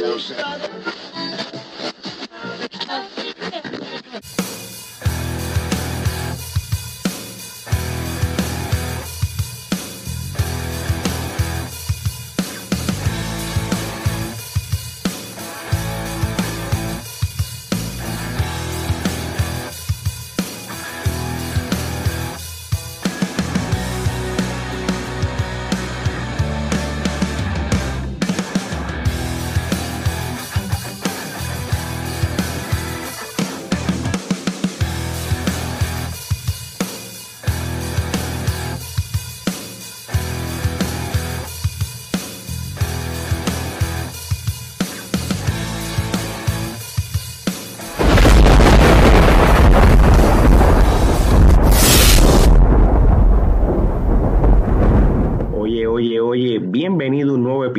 Eu sei. É.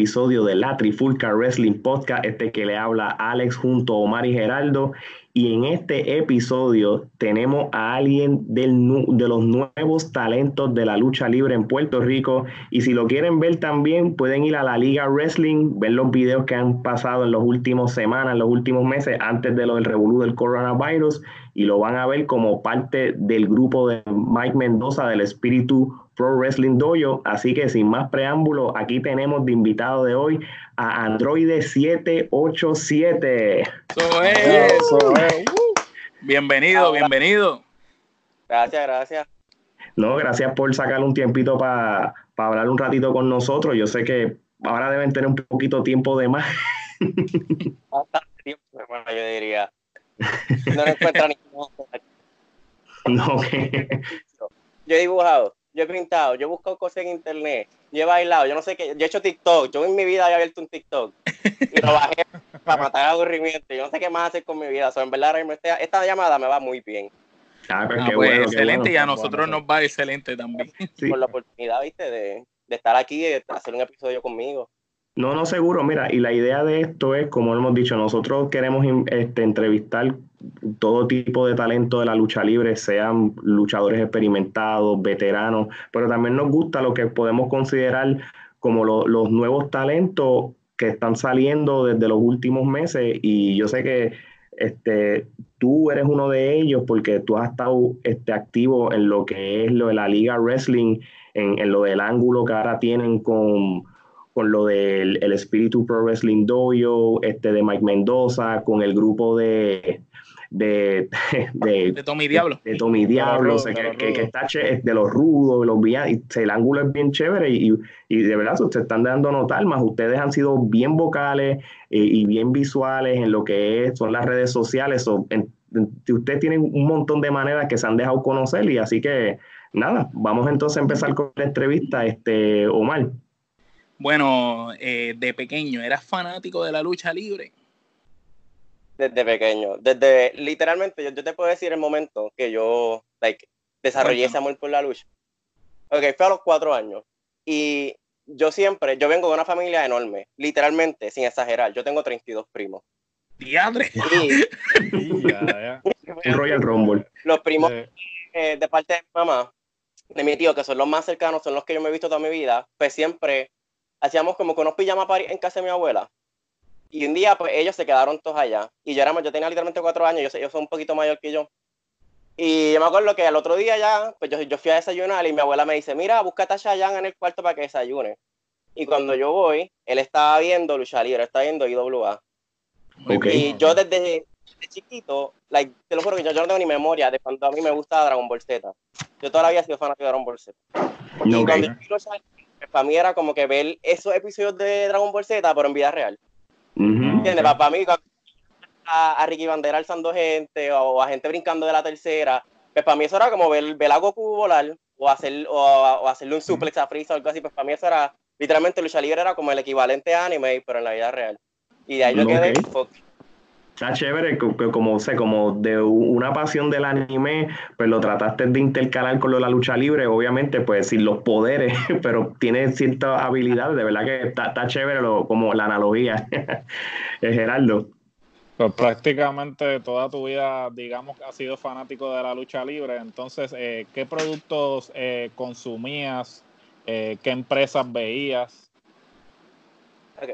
episodio de la Trifulca Wrestling Podcast, este que le habla Alex junto a Omar y Geraldo. Y en este episodio tenemos a alguien del, de los nuevos talentos de la lucha libre en Puerto Rico. Y si lo quieren ver también, pueden ir a la Liga Wrestling, ver los videos que han pasado en las últimas semanas, en los últimos meses, antes de lo del revolú del coronavirus. Y lo van a ver como parte del grupo de Mike Mendoza del Espíritu Pro Wrestling Dojo. Así que sin más preámbulo, aquí tenemos de invitado de hoy a Android 787. Eso es, eso es. Bienvenido, bienvenido. Gracias, gracias. No, gracias por sacar un tiempito para hablar un ratito con nosotros. Yo sé que ahora deben tener un poquito tiempo de más. Bastante tiempo, bueno, yo diría. No lo encuentran ni No, Yo he dibujado yo he pintado, yo he buscado cosas en internet, yo he bailado, yo no sé qué, yo he hecho TikTok, yo en mi vida he abierto un TikTok y lo bajé para matar aburrimiento, yo no sé qué más hacer con mi vida, en verdad esta, llamada me va muy bien. Ah, pues, ah, excelente y a nosotros nos va excelente también. Por la oportunidad, viste, de, de estar aquí, de hacer un episodio conmigo. No, no, seguro. Mira, y la idea de esto es, como hemos dicho, nosotros queremos este, entrevistar todo tipo de talento de la lucha libre, sean luchadores experimentados, veteranos, pero también nos gusta lo que podemos considerar como los nuevos talentos que están saliendo desde los últimos meses. Y yo sé que este, tú eres uno de ellos porque tú has estado este, activo en lo que es lo de la Liga Wrestling, en, en lo del ángulo que ahora tienen con con lo del el Espíritu Pro Wrestling Dojo, este de Mike Mendoza, con el grupo de de, de, de Tommy Diablo. De, Tommy Diablo, que, que, está de los rudos, los y el ángulo es bien chévere y, y de verdad se están dando notar, más ustedes han sido bien vocales eh, y bien visuales en lo que es, son las redes sociales. o ustedes tienen un montón de maneras que se han dejado conocer y así que nada, vamos entonces a empezar con la entrevista, este Omar. Bueno, eh, de pequeño, ¿eras fanático de la lucha libre? Desde pequeño, desde literalmente, yo, te puedo decir el momento que yo like, desarrollé ese amor por la lucha. Ok, fue a los cuatro años. Y yo siempre, yo vengo de una familia enorme, literalmente, sin exagerar. Yo tengo 32 primos. ¡Diadre! Royal Rumble. Los primos eh, de parte de mi mamá, de mi tío, que son los más cercanos, son los que yo me he visto toda mi vida, pues siempre hacíamos como que unos pijamas en casa de mi abuela. Y un día, pues ellos se quedaron todos allá. Y yo, éramos, yo tenía literalmente cuatro años, yo, yo soy un poquito mayor que yo. Y yo me acuerdo que al otro día ya, pues yo, yo fui a desayunar y mi abuela me dice, mira, búscate a Chayanne en el cuarto para que desayune. Y cuando yo voy, él estaba viendo lucha libre, estaba viendo IWA. Y yo desde, chiquito, like, te lo juro que yo, no tengo ni memoria de cuando a mí me gusta Dragon Ball Z. Yo todavía he sido fanático de Dragon Ball Z. Y cuando yo para mí era como que ver esos episodios de Dragon Ball Z, pero en vida real. ¿Entiendes? Para, mí, a, Ricky Bandera alzando gente o a gente brincando de la tercera, pues para mí eso era como ver, ver a Goku volar o, hacer, o, hacerle un suplex a Freeza o algo así, pues para mí eso era, literalmente lucha libre era como el equivalente a anime, pero en la vida real. Y de ahí yo quedé, Está chévere, como sé, como de una pasión del anime, pues lo trataste de intercalar con lo de la lucha libre, obviamente, pues sin los poderes, pero tiene ciertas habilidades, de verdad que está, chévere como la analogía, eh, Gerardo. Pues prácticamente toda tu vida, digamos, has sido fanático de la lucha libre. Entonces, eh, ¿qué productos eh, consumías? ¿Qué empresas veías?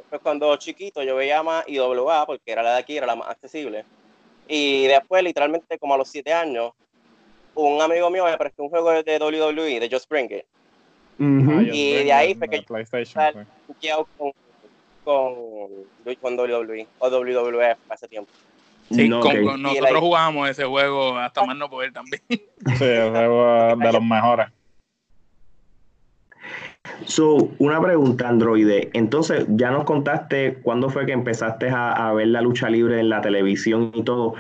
Pues cuando chiquito yo veía más IWA porque era la de aquí, era la más accesible. Y después, literalmente, como a los siete años, un amigo mío me prestó un juego de WWE, de Just Bring It. Ah, Y Bring de ahí fue que yo- PlayStation. Buqueado Con, con, con WWE o WWF hace tiempo. Sí, No, con- ok. con- Y nosotros jugábamos ese juego hasta más no poder también. Sí, el juego es de los mejores. So, una pregunta, Androide. Entonces, ya nos contaste cuándo fue que empezaste a, a ver la lucha libre en la televisión y todo.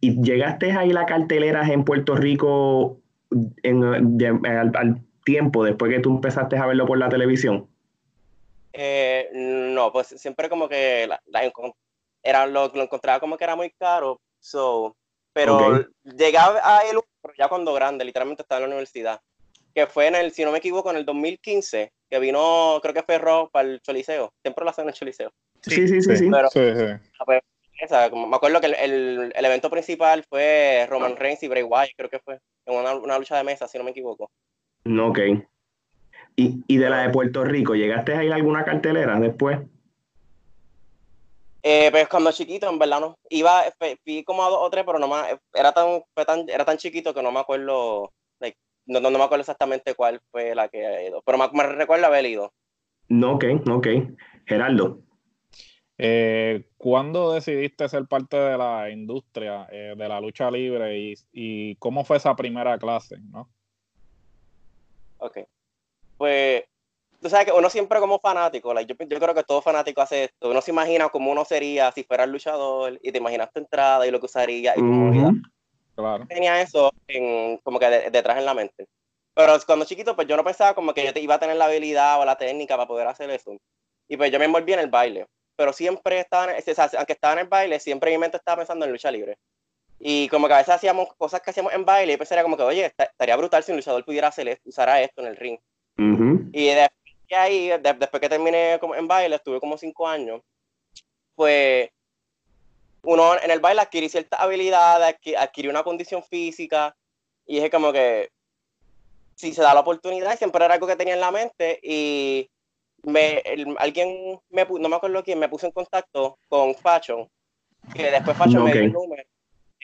¿Y llegaste a ir a carteleras en Puerto Rico en- de- al, al tiempo después que tú empezaste a verlo por la televisión? Eh, no, pues siempre como que la, la encon- era lo, lo encontraba como que era muy caro. So, pero llegaba a él pero ya cuando grande, literalmente estaba en la universidad. Que fue en el, si no me equivoco, en el 2015, que vino, creo que fue Rob para el Choliseo. Siempre lo hacen en el Choliseo. Sí, sí, sí, sí. Pero- Sí, sí. Esa, como- me acuerdo que el, el- el evento principal fue Roman Reigns y Bray Wyatt, creo que fue, en una, una lucha de mesa, si no me equivoco. No, ok. ¿Y, y de la de Puerto Rico, llegaste a ir a alguna cartelera después? Eh, pues cuando chiquito, en verdad no. Iba, fui como a dos o tres, pero no más, era tan, fue tan, era tan chiquito que no me acuerdo, no, no, no me acuerdo exactamente cuál fue la que he ido, pero me, me recuerdo haber ido. No, ok, ok. Geraldo. Eh, ¿Cuándo decidiste ser parte de la industria eh, de la lucha libre y, y cómo fue esa primera clase? ¿no? Ok. Pues, tú sabes que uno siempre como fanático, like, yo, yo creo que todo fanático hace esto, uno se imagina cómo uno sería si fuera el luchador y te imaginas tu entrada y lo que usaría y tu movida. Claro. tenía eso en, como que de- detrás en la mente. Pero cuando chiquito, pues yo no pensaba como que yo te iba a tener la habilidad o la técnica para poder hacer eso. Y pues yo me envolví en el baile. Pero siempre estaba, en- o sea, aunque estaba en el baile, siempre mi mente estaba pensando en lucha libre. Y como que a veces hacíamos cosas que hacíamos en baile y pensaría como que, oye, esta- estaría brutal si un luchador pudiera hacer esto, usara esto en el ring. Ujú. Y después de ahí, de- después que terminé como en baile, estuve como cinco años, pues uno en el baile adquirí ciertas habilidades, adqui- adquirí una condición física y dije como que si se da la oportunidad, siempre era algo que tenía en la mente y me, el- alguien, me, no me acuerdo quién, me puso en contacto con Fashion, que después Fashion me dio el número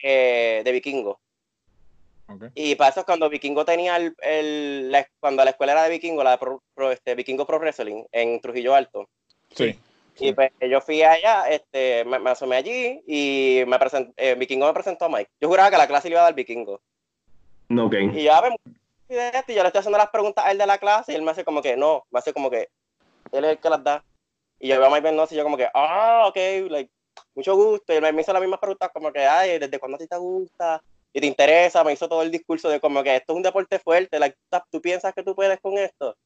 eh, de Vikingo. ok. Y para eso cuando Vikingo tenía el, el- la- cuando la escuela era de Vikingo, la de Pro- Pro- este, Vikingo Pro Wrestling en Trujillo Alto. Sí. Y pues yo fui allá, este, me, me asomé allí y me present- eh, Vikingo me presentó a Mike. Yo juraba que la clase le iba a dar Vikingo. Ok. Y yo, a ver, y de esto, y yo le estoy haciendo las preguntas a él de la clase y él me hace como que no, me hace como que él es el que las da. Y yo veo a Mike Mendoza y yo como que, ah, ok, like, mucho gusto. Y me hizo las mismas preguntas como que, ay, ¿desde cuándo a ti te gusta? Y te interesa, me hizo todo el discurso de como que esto es un deporte fuerte, like, ¿tú- ¿tú piensas que tú puedes con esto?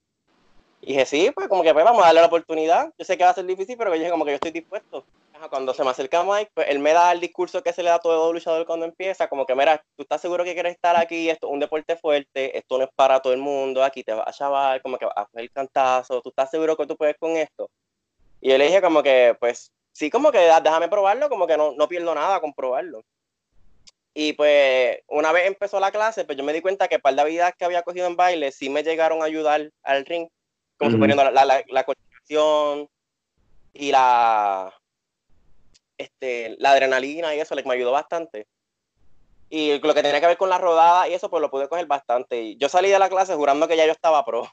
Y dije, sí, pues como que pues, vamos a darle la oportunidad. Yo sé que va a ser difícil, pero yo dije como que yo estoy dispuesto. Cuando se me acerca Mike, pues él me da el discurso que se le da a todo luchador cuando empieza, como que, mira, tú estás seguro que quieres estar aquí, esto es un deporte fuerte, esto no es para todo el mundo, aquí te vas a chaval, como que vas a coger el cantazo, tú estás seguro que tú puedes con esto. Y yo le dije como que, pues, sí, como que "Ah, déjame probarlo, como que no, no pierdo nada con probarlo. Y pues, una vez empezó la clase, pues yo me di cuenta que par de habilidades que había cogido en baile sí me llegaron a ayudar al ring, como suponiendo la, la, la coordinación y la, este, la adrenalina y eso, like, me ayudó bastante. Y lo que tenía que ver con la rodada y eso, pues lo pude coger bastante. Y yo salí de la clase jurando que ya yo estaba pro.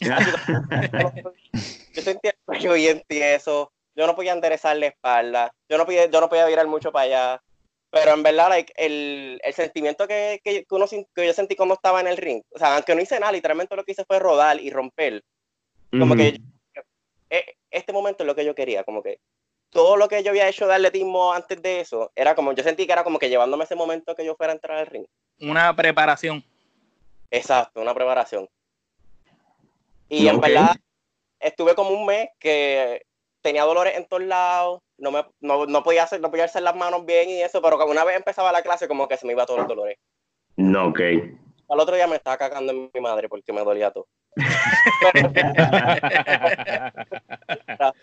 yo sentía yo bien tieso, yo no podía enderezar la espalda, yo no podía, yo no podía virar mucho para allá. Pero en verdad, like, el, el sentimiento que, que, uno, que yo sentí cuando estaba en el ring, o sea, aunque no hice nada, literalmente lo que hice fue rodar y romper. Como que eh, este momento es lo que yo quería, como que todo lo que yo había hecho de atletismo antes de eso, era como, yo sentí que era como que llevándome ese momento que yo fuera a entrar al ring. Una preparación. Exacto, una preparación. Y en verdad, estuve como un mes que tenía dolores en todos lados, no, me, no, no podía hacer, no podía hacer las manos bien y eso, pero una vez empezaba la clase como que se me iba todos los dolores. No, ok. Al otro día me estaba cagando en mi madre porque me dolía todo.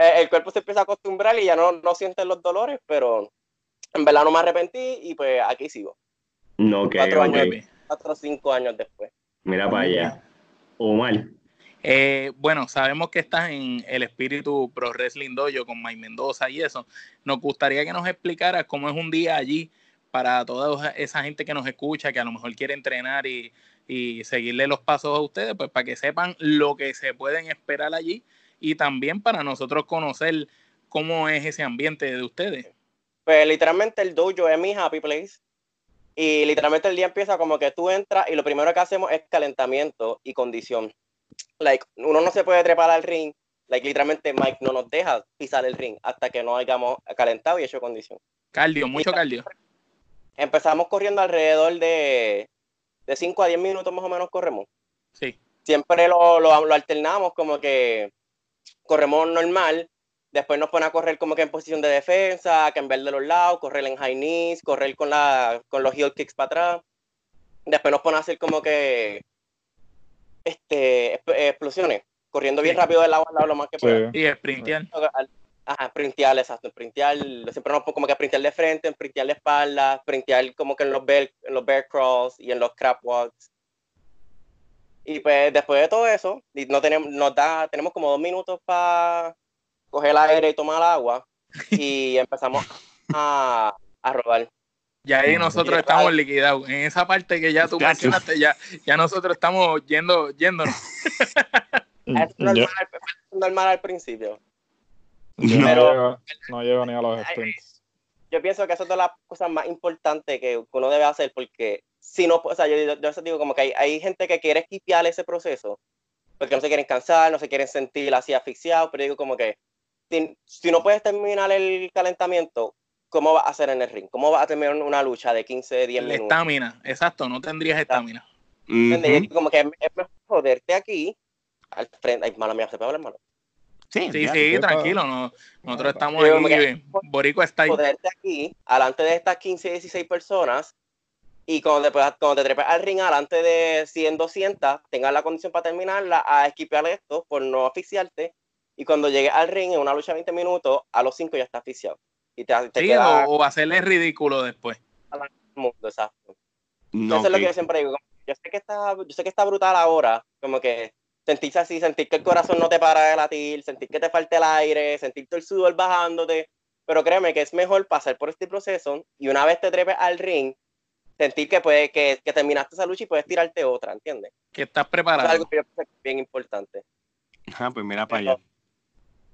Eh, el cuerpo se empieza a acostumbrar y ya no, no siente los dolores, pero en verdad no me arrepentí y pues aquí sigo, No, ok, Cuatro ok. años. cuatro o cinco años después. Mira para allá. Omar. Eh, bueno, sabemos que estás en el espíritu Pro Wrestling Dojo con Mike Mendoza y eso. Nos gustaría que nos explicaras cómo es un día allí para toda esa gente que nos escucha, que a lo mejor quiere entrenar y, y seguirle los pasos a ustedes, pues para que sepan lo que se pueden esperar allí y también para nosotros conocer cómo es ese ambiente de ustedes. Pues literalmente el dojo es mi happy place. Y literalmente el día empieza como que tú entras y lo primero que hacemos es calentamiento y condición. Like, uno no se puede trepar al ring. Like, literalmente Mike no nos deja pisar el ring hasta que no hayamos calentado y hecho condición. Cardio, mucho cardio. Empezamos corriendo alrededor de, de 5 a 10 minutos más o menos corremos. Sí. Siempre lo, lo, lo alternamos como que corremos normal, después nos pone a correr como que en posición de defensa, cambiar de los lados, correr en high knees, correr con, la, con los heel kicks para atrás. Después nos pone a hacer como que este, explosiones, corriendo bien rápido del lado al lado lo más que pueda. Y sprintear. Ajá, sprintear, exacto, sprintear, siempre nos como que sprintear de frente, sprintear de espalda, sprintear como que en los bear, en los bear crawls y en los crab walks. Y pues después de todo eso, no tenemos, nos da, tenemos como dos minutos para coger el aire y tomar agua y empezamos a, a rodar. Ya ahí nosotros estamos liquidados. En esa parte que ya tú mencionaste, ya, ya nosotros estamos yendo, yéndonos. es normal, normal al principio. Pero, no, llego, ni a los sprints. Yo pienso que eso es de las cosas más importantes que uno debe hacer porque si no, o sea, yo, yo, digo como que hay, hay gente que quiere esquipear ese proceso porque no se quieren cansar, no se quieren sentir así asfixiados, pero digo como que si, no puedes terminar el calentamiento, ¿cómo vas a hacer en el ring? ¿Cómo vas a terminar una lucha de 15, 10 minutos? Estamina, exacto, no tendrías estamina. Como que es, mejor joderte aquí, al frente. Ay, mala mía, ¿se puede hablar malo? Sí, sí, sí tranquilo. No, nosotros estamos aquí, Borico está ahí. Joderte aquí, alante de estas 15, 16 personas, y cuando te, cuando te trepes al ring, alante de 100, 200, tengas la condición para terminarla, a esquipear esto por no asfixiarte y cuando llegue al ring en una lucha de 20 minutos, a los 5 ya está oficiado. Y te, te sí, o, hacerle ridículo después. Mundo, exacto. Eso es lo que yo siempre digo. Yo sé, que está, yo sé que está brutal ahora, como que sentirse así, sentir que el corazón no te para de latir, sentir que te falta el aire, sentir el sudor bajándote, pero créeme que es mejor pasar por este proceso y una vez te trepes al ring, sentir que, puede, que, que terminaste esa lucha y puedes tirarte otra, ¿entiendes? Que estás preparado. es algo que yo creo que es bien importante. Ah, pues mira para allá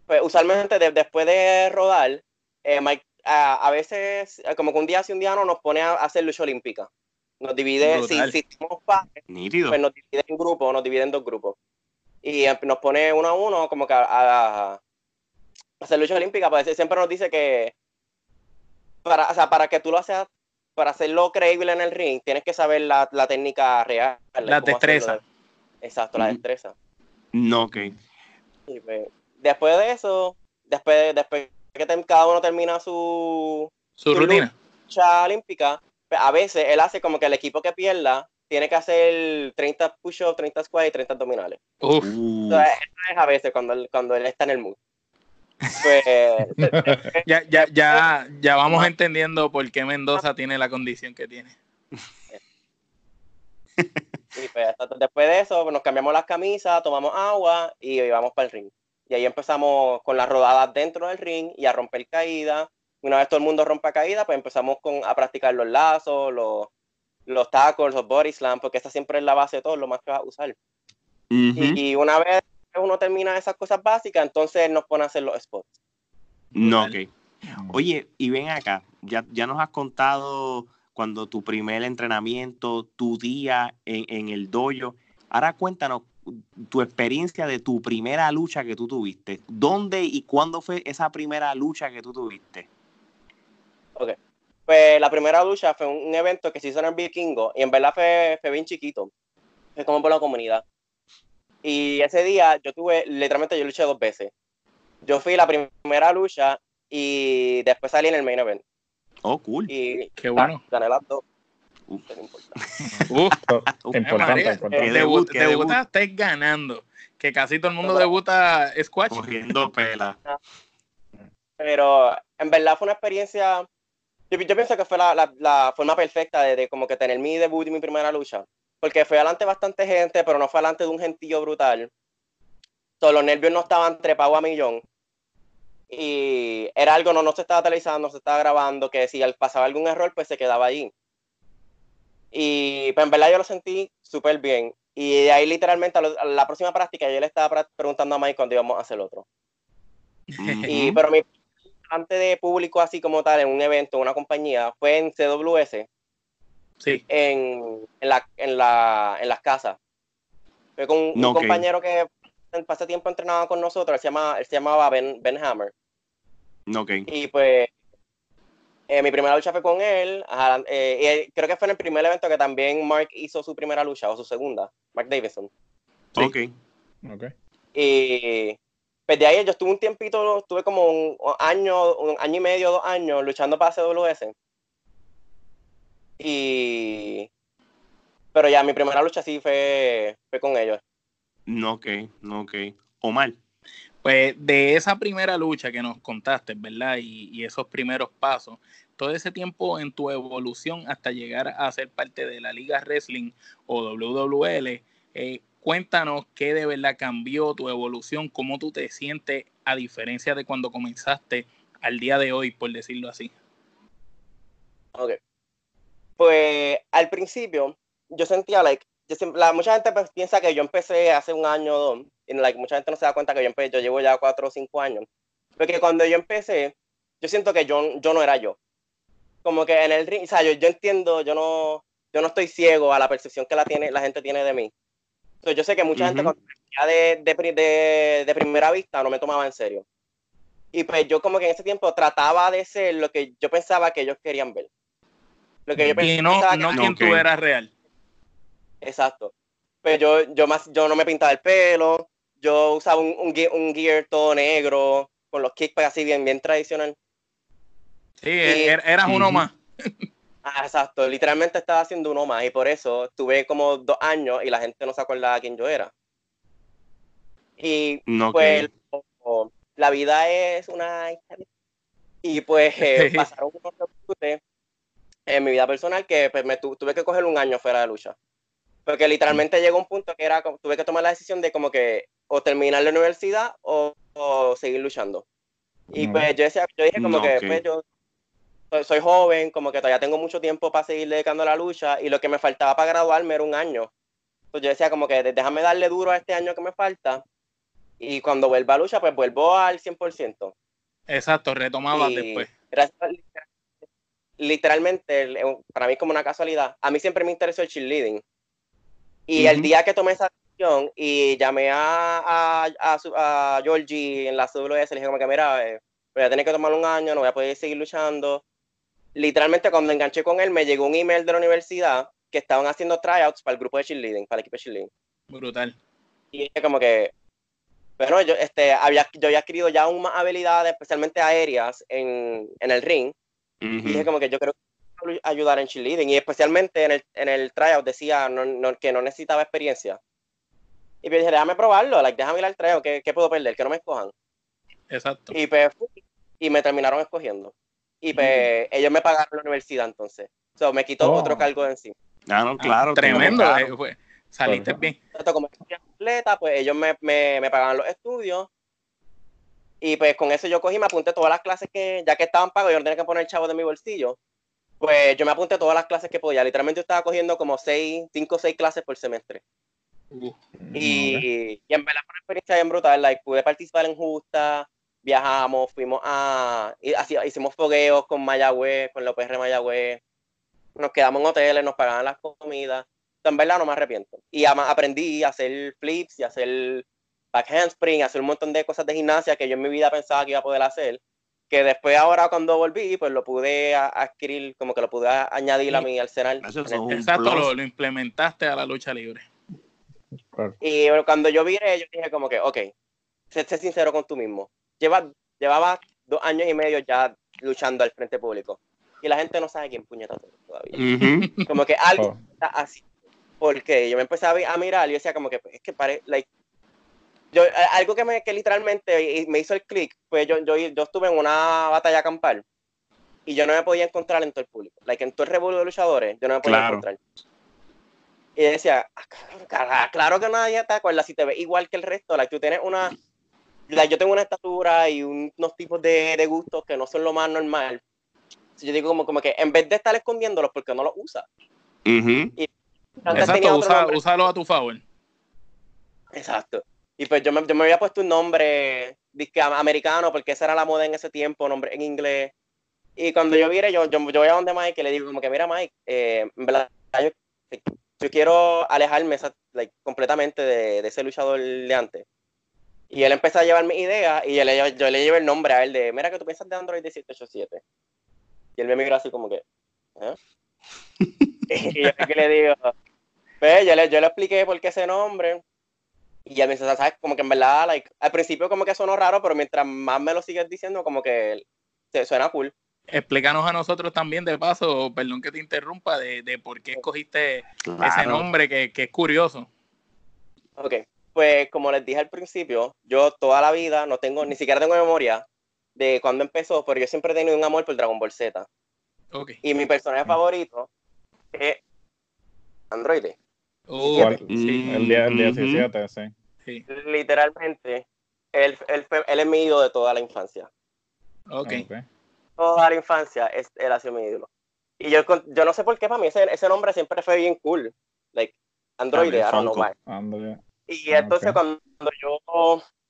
pues usualmente después de rodar, eh, a, veces, eh, como que un día sí un día no, nos pone a, hacer lucha olímpica. Nos divide, si, si somos padres, pues nos divide en grupos, nos divide en dos grupos. Y eh, nos pone uno a uno como que a, hacer lucha olímpica. Pues siempre nos dice que para, o sea, para que tú lo hagas, para hacerlo creíble en el ring, tienes que saber la, la técnica real. La destreza. Exacto, la destreza. No, ok. pues, después de eso, después, después que cada uno termina su, su, rutina lucha olímpica, pues, a veces él hace como que el equipo que pierda tiene que hacer 30 push-ups, 30 squats y 30 abdominales. Uf. Entonces, eso es a veces cuando él, cuando él está en el mood. Pues, ya, ya, ya, ya vamos entendiendo por qué Mendoza tiene la condición que tiene. Y pues, después de eso, nos cambiamos las camisas, tomamos agua y vamos para el ring. Y ahí empezamos con las rodadas dentro del ring y a romper caídas. Una vez todo el mundo rompa caída, pues empezamos con, a practicar los lazos, los, los tacos, los body slam, porque esta siempre es la base de todo, lo más que vas a usar. y, una vez uno termina esas cosas básicas, entonces nos pone a hacer los spots. No, ok. Oye, y ven acá, ya, ya nos has contado cuando tu primer entrenamiento, tu día en, en el dojo. Ahora cuéntanos tu experiencia de tu primera lucha que tú tuviste. ¿Dónde y cuándo fue esa primera lucha que tú tuviste? Ok. Pues la primera lucha fue un evento que se hizo en el Vikingo y en verdad fue, fue bien chiquito. Fue como por la comunidad. Y ese día yo tuve, literalmente yo luché dos veces. Yo fui la primera lucha y después salí en el main event. Oh, cool. Y Qué bueno. gané las dos. Uf. importante. importante, ganando. Que casi todo el mundo debuta squash. Cogiendo pela. Pero en verdad fue una experiencia. Yo, pienso que fue la, la, forma perfecta de, como que tener mi debut y mi primera lucha. Porque fue adelante bastante gente, pero no fue adelante de un gentío brutal. Todos los nervios no estaban trepados a millón. Y era algo, no, no se estaba televisando, no se estaba grabando, que si pasaba algún error, pues se quedaba allí. Y pues en verdad yo lo sentí súper bien. Y de ahí literalmente a, la próxima práctica yo le estaba preguntando a Mike cuándo íbamos a hacer otro. y, pero mi antes de público así como tal en un evento, en una compañía, fue en CWS. Sí. En, en, la, en, la, en las casas. Fue con un, compañero que en pasatiempo tiempo entrenaba con nosotros, él se, llama, él se llamaba Ben, ben Hammer. Okay. Y pues eh, mi primera lucha fue con él. Eh, y creo que fue en el primer evento que también Mark hizo su primera lucha o su segunda. Mark Davidson. Ok. okay. Y pues de ahí yo estuve un tiempito, estuve como un año, un año y medio, dos años luchando para CWS. Y. Pero ya mi primera lucha sí fue, fue con ellos. No, ok, no, ok. Omar. Pues de esa primera lucha que nos contaste, ¿verdad? Y, esos primeros pasos, todo ese tiempo en tu evolución hasta llegar a ser parte de la Liga Wrestling o WWL, eh, cuéntanos qué de verdad cambió tu evolución, cómo tú te sientes a diferencia de cuando comenzaste al día de hoy, por decirlo así. Ok. Pues al principio yo sentía, like, mucha gente pues, piensa que yo empecé hace un año o dos, y like, mucha gente no se da cuenta que yo empecé, yo llevo ya cuatro o cinco años. Porque cuando yo empecé, yo siento que yo, yo no era yo. Como que en el ring, o sea, yo, yo entiendo, yo no, yo no estoy ciego a la percepción que la, tiene, la gente tiene de mí. Entonces, yo sé que mucha gente de, de, de, primera vista no me tomaba en serio. Y pues yo como que en ese tiempo trataba de ser lo que yo pensaba que ellos querían ver. Lo que yo y no, no quien tú eras real. Exacto. Pues yo, yo, más, yo no me pintaba el pelo, yo usaba un, un, gear todo negro, con los kickbacks así bien, bien tradicional. Sí, er, eras uno más. Ah, exacto, literalmente estaba haciendo uno más y por eso tuve como dos años y la gente no se acordaba quién yo era. Y pues la vida es una y pues eh, pasaron unos en mi vida personal que pues, me tuve que coger un año fuera de lucha. Porque literalmente llegó un punto que era, tuve que tomar la decisión de como que o terminar la universidad o, seguir luchando. Y pues yo, decía, yo dije como que pues, yo soy, joven, como que todavía tengo mucho tiempo para seguir dedicando a la lucha y lo que me faltaba para graduarme era un año. Entonces yo decía como que déjame darle duro a este año que me falta y cuando vuelva a lucha pues vuelvo al 100%. Exacto, retomaba después. literalmente, para mí es como una casualidad, a mí siempre me interesó el cheerleading y el día que tomé esa decisión y llamé a, a, a, a Georgie en la CWS, le dije como que mira, eh, voy a tener que tomar un año, no voy a poder seguir luchando. Literalmente cuando enganché con él me llegó un email de la universidad que estaban haciendo tryouts para el grupo de cheerleading, para el equipo de cheerleading. Brutal. Y dije como que, bueno, yo, este, había, yo había adquirido ya aún más habilidades, especialmente aéreas, en, en el ring. Y dije como que yo creo que ayudar en cheerleading y especialmente en el, en el tryout decía que no necesitaba experiencia. Y yo dije, déjame probarlo, like, déjame ir al tryout, ¿qué, ¿qué, puedo perder? Que no me escojan. Exacto. Y pues y me terminaron escogiendo. Y pues ellos me pagaron la universidad entonces. So, me quitó oh. otro cargo de encima. Ah, no, claro. Ah, tremendo. Eh, saliste bien. como atleta, pues ellos me, me, me pagaban los estudios y pues con eso yo cogí, me apunté todas las clases que, ya que estaban pagos, yo no tenía que poner el chavo de mi bolsillo pues yo me apunté a todas las clases que podía. Literalmente yo estaba cogiendo como seis, cinco o seis clases por semestre. y, en verdad fue una experiencia bien brutal. Like, pude participar en Justa, viajamos, fuimos a. hicimos fogueos con Mayagüez, con la PR Mayagüez. Nos quedamos en hoteles, nos pagaban las comidas. en verdad no me arrepiento. Y aprendí a hacer flips y a hacer back handspring, a hacer un montón de cosas de gimnasia que yo en mi vida pensaba que iba a poder hacer que después ahora cuando volví, pues lo pude adquirir, como que lo pude añadir a mi arsenal. Exacto, lo, implementaste a la lucha libre. Y cuando yo viré, yo dije como que, ok, sé, sincero con tú mismo. Lleva, llevaba dos años y medio ya luchando al frente público. Y la gente no sabe quién puñeta todavía. Como que algo oh. está así. Porque yo me empecé a, mirar y yo decía como que, es que parece, like, yo, algo que, me, que literalmente me hizo el clic fue yo, yo, yo estuve en una batalla campal y yo no me podía encontrar en todo el público. Like, en todo el revuelo de luchadores, yo no me podía encontrar. Y decía, "Ah, claro que nadie te acuerda si te ves igual que el resto. Like, tú tienes una. Like, yo tengo una estatura y un- unos tipos de, de gustos que no son lo más normal. Yo digo, como, como que en vez de estar escondiéndolos, ¿por qué no los usas? Ujú. Antes tenía Exacto, usa- úsalo a tu favor. Exacto. Y pues yo me, yo me había puesto un nombre americano porque esa era la moda en ese tiempo, nombre en inglés. Y cuando yo vire, yo, yo, yo voy a donde Mike y le digo como que, mira Mike, eh, en verdad, yo, yo quiero alejarme esa- like, completamente de, de ese luchador de antes. Y él empezó a llevar mi idea y yo le, yo le llevé el nombre a él de, mira que tú piensas de Android 787. Y él me miró así como que, ¿eh? y yo que le digo, pues yo le, yo le expliqué por qué ese nombre. Y ya me dice, ¿sabes? Como que en verdad, like, al principio como que sonó raro, pero mientras más me lo sigues diciendo, como que se suena cool. Explícanos a nosotros también, de paso, perdón que te interrumpa, de, de por qué escogiste ese nombre que, que es curioso. Ok, pues como les dije al principio, yo toda la vida no tengo, ni siquiera tengo memoria de cuándo empezó, pero yo siempre he tenido un amor por Dragon Ball Z. Y mi personaje favorito es Android. Uh, sí, El, día, el Ujú. 17, sí. sí. Literalmente, él, él, fue- él es mi ídolo de toda la infancia. Ok. Toda la infancia es, él ha sido mi ídolo. Y yo, con- yo no sé por qué para mí ese, ese nombre siempre fue bien cool. Like, Android, I don't know why. Y Ah, entonces cuando yo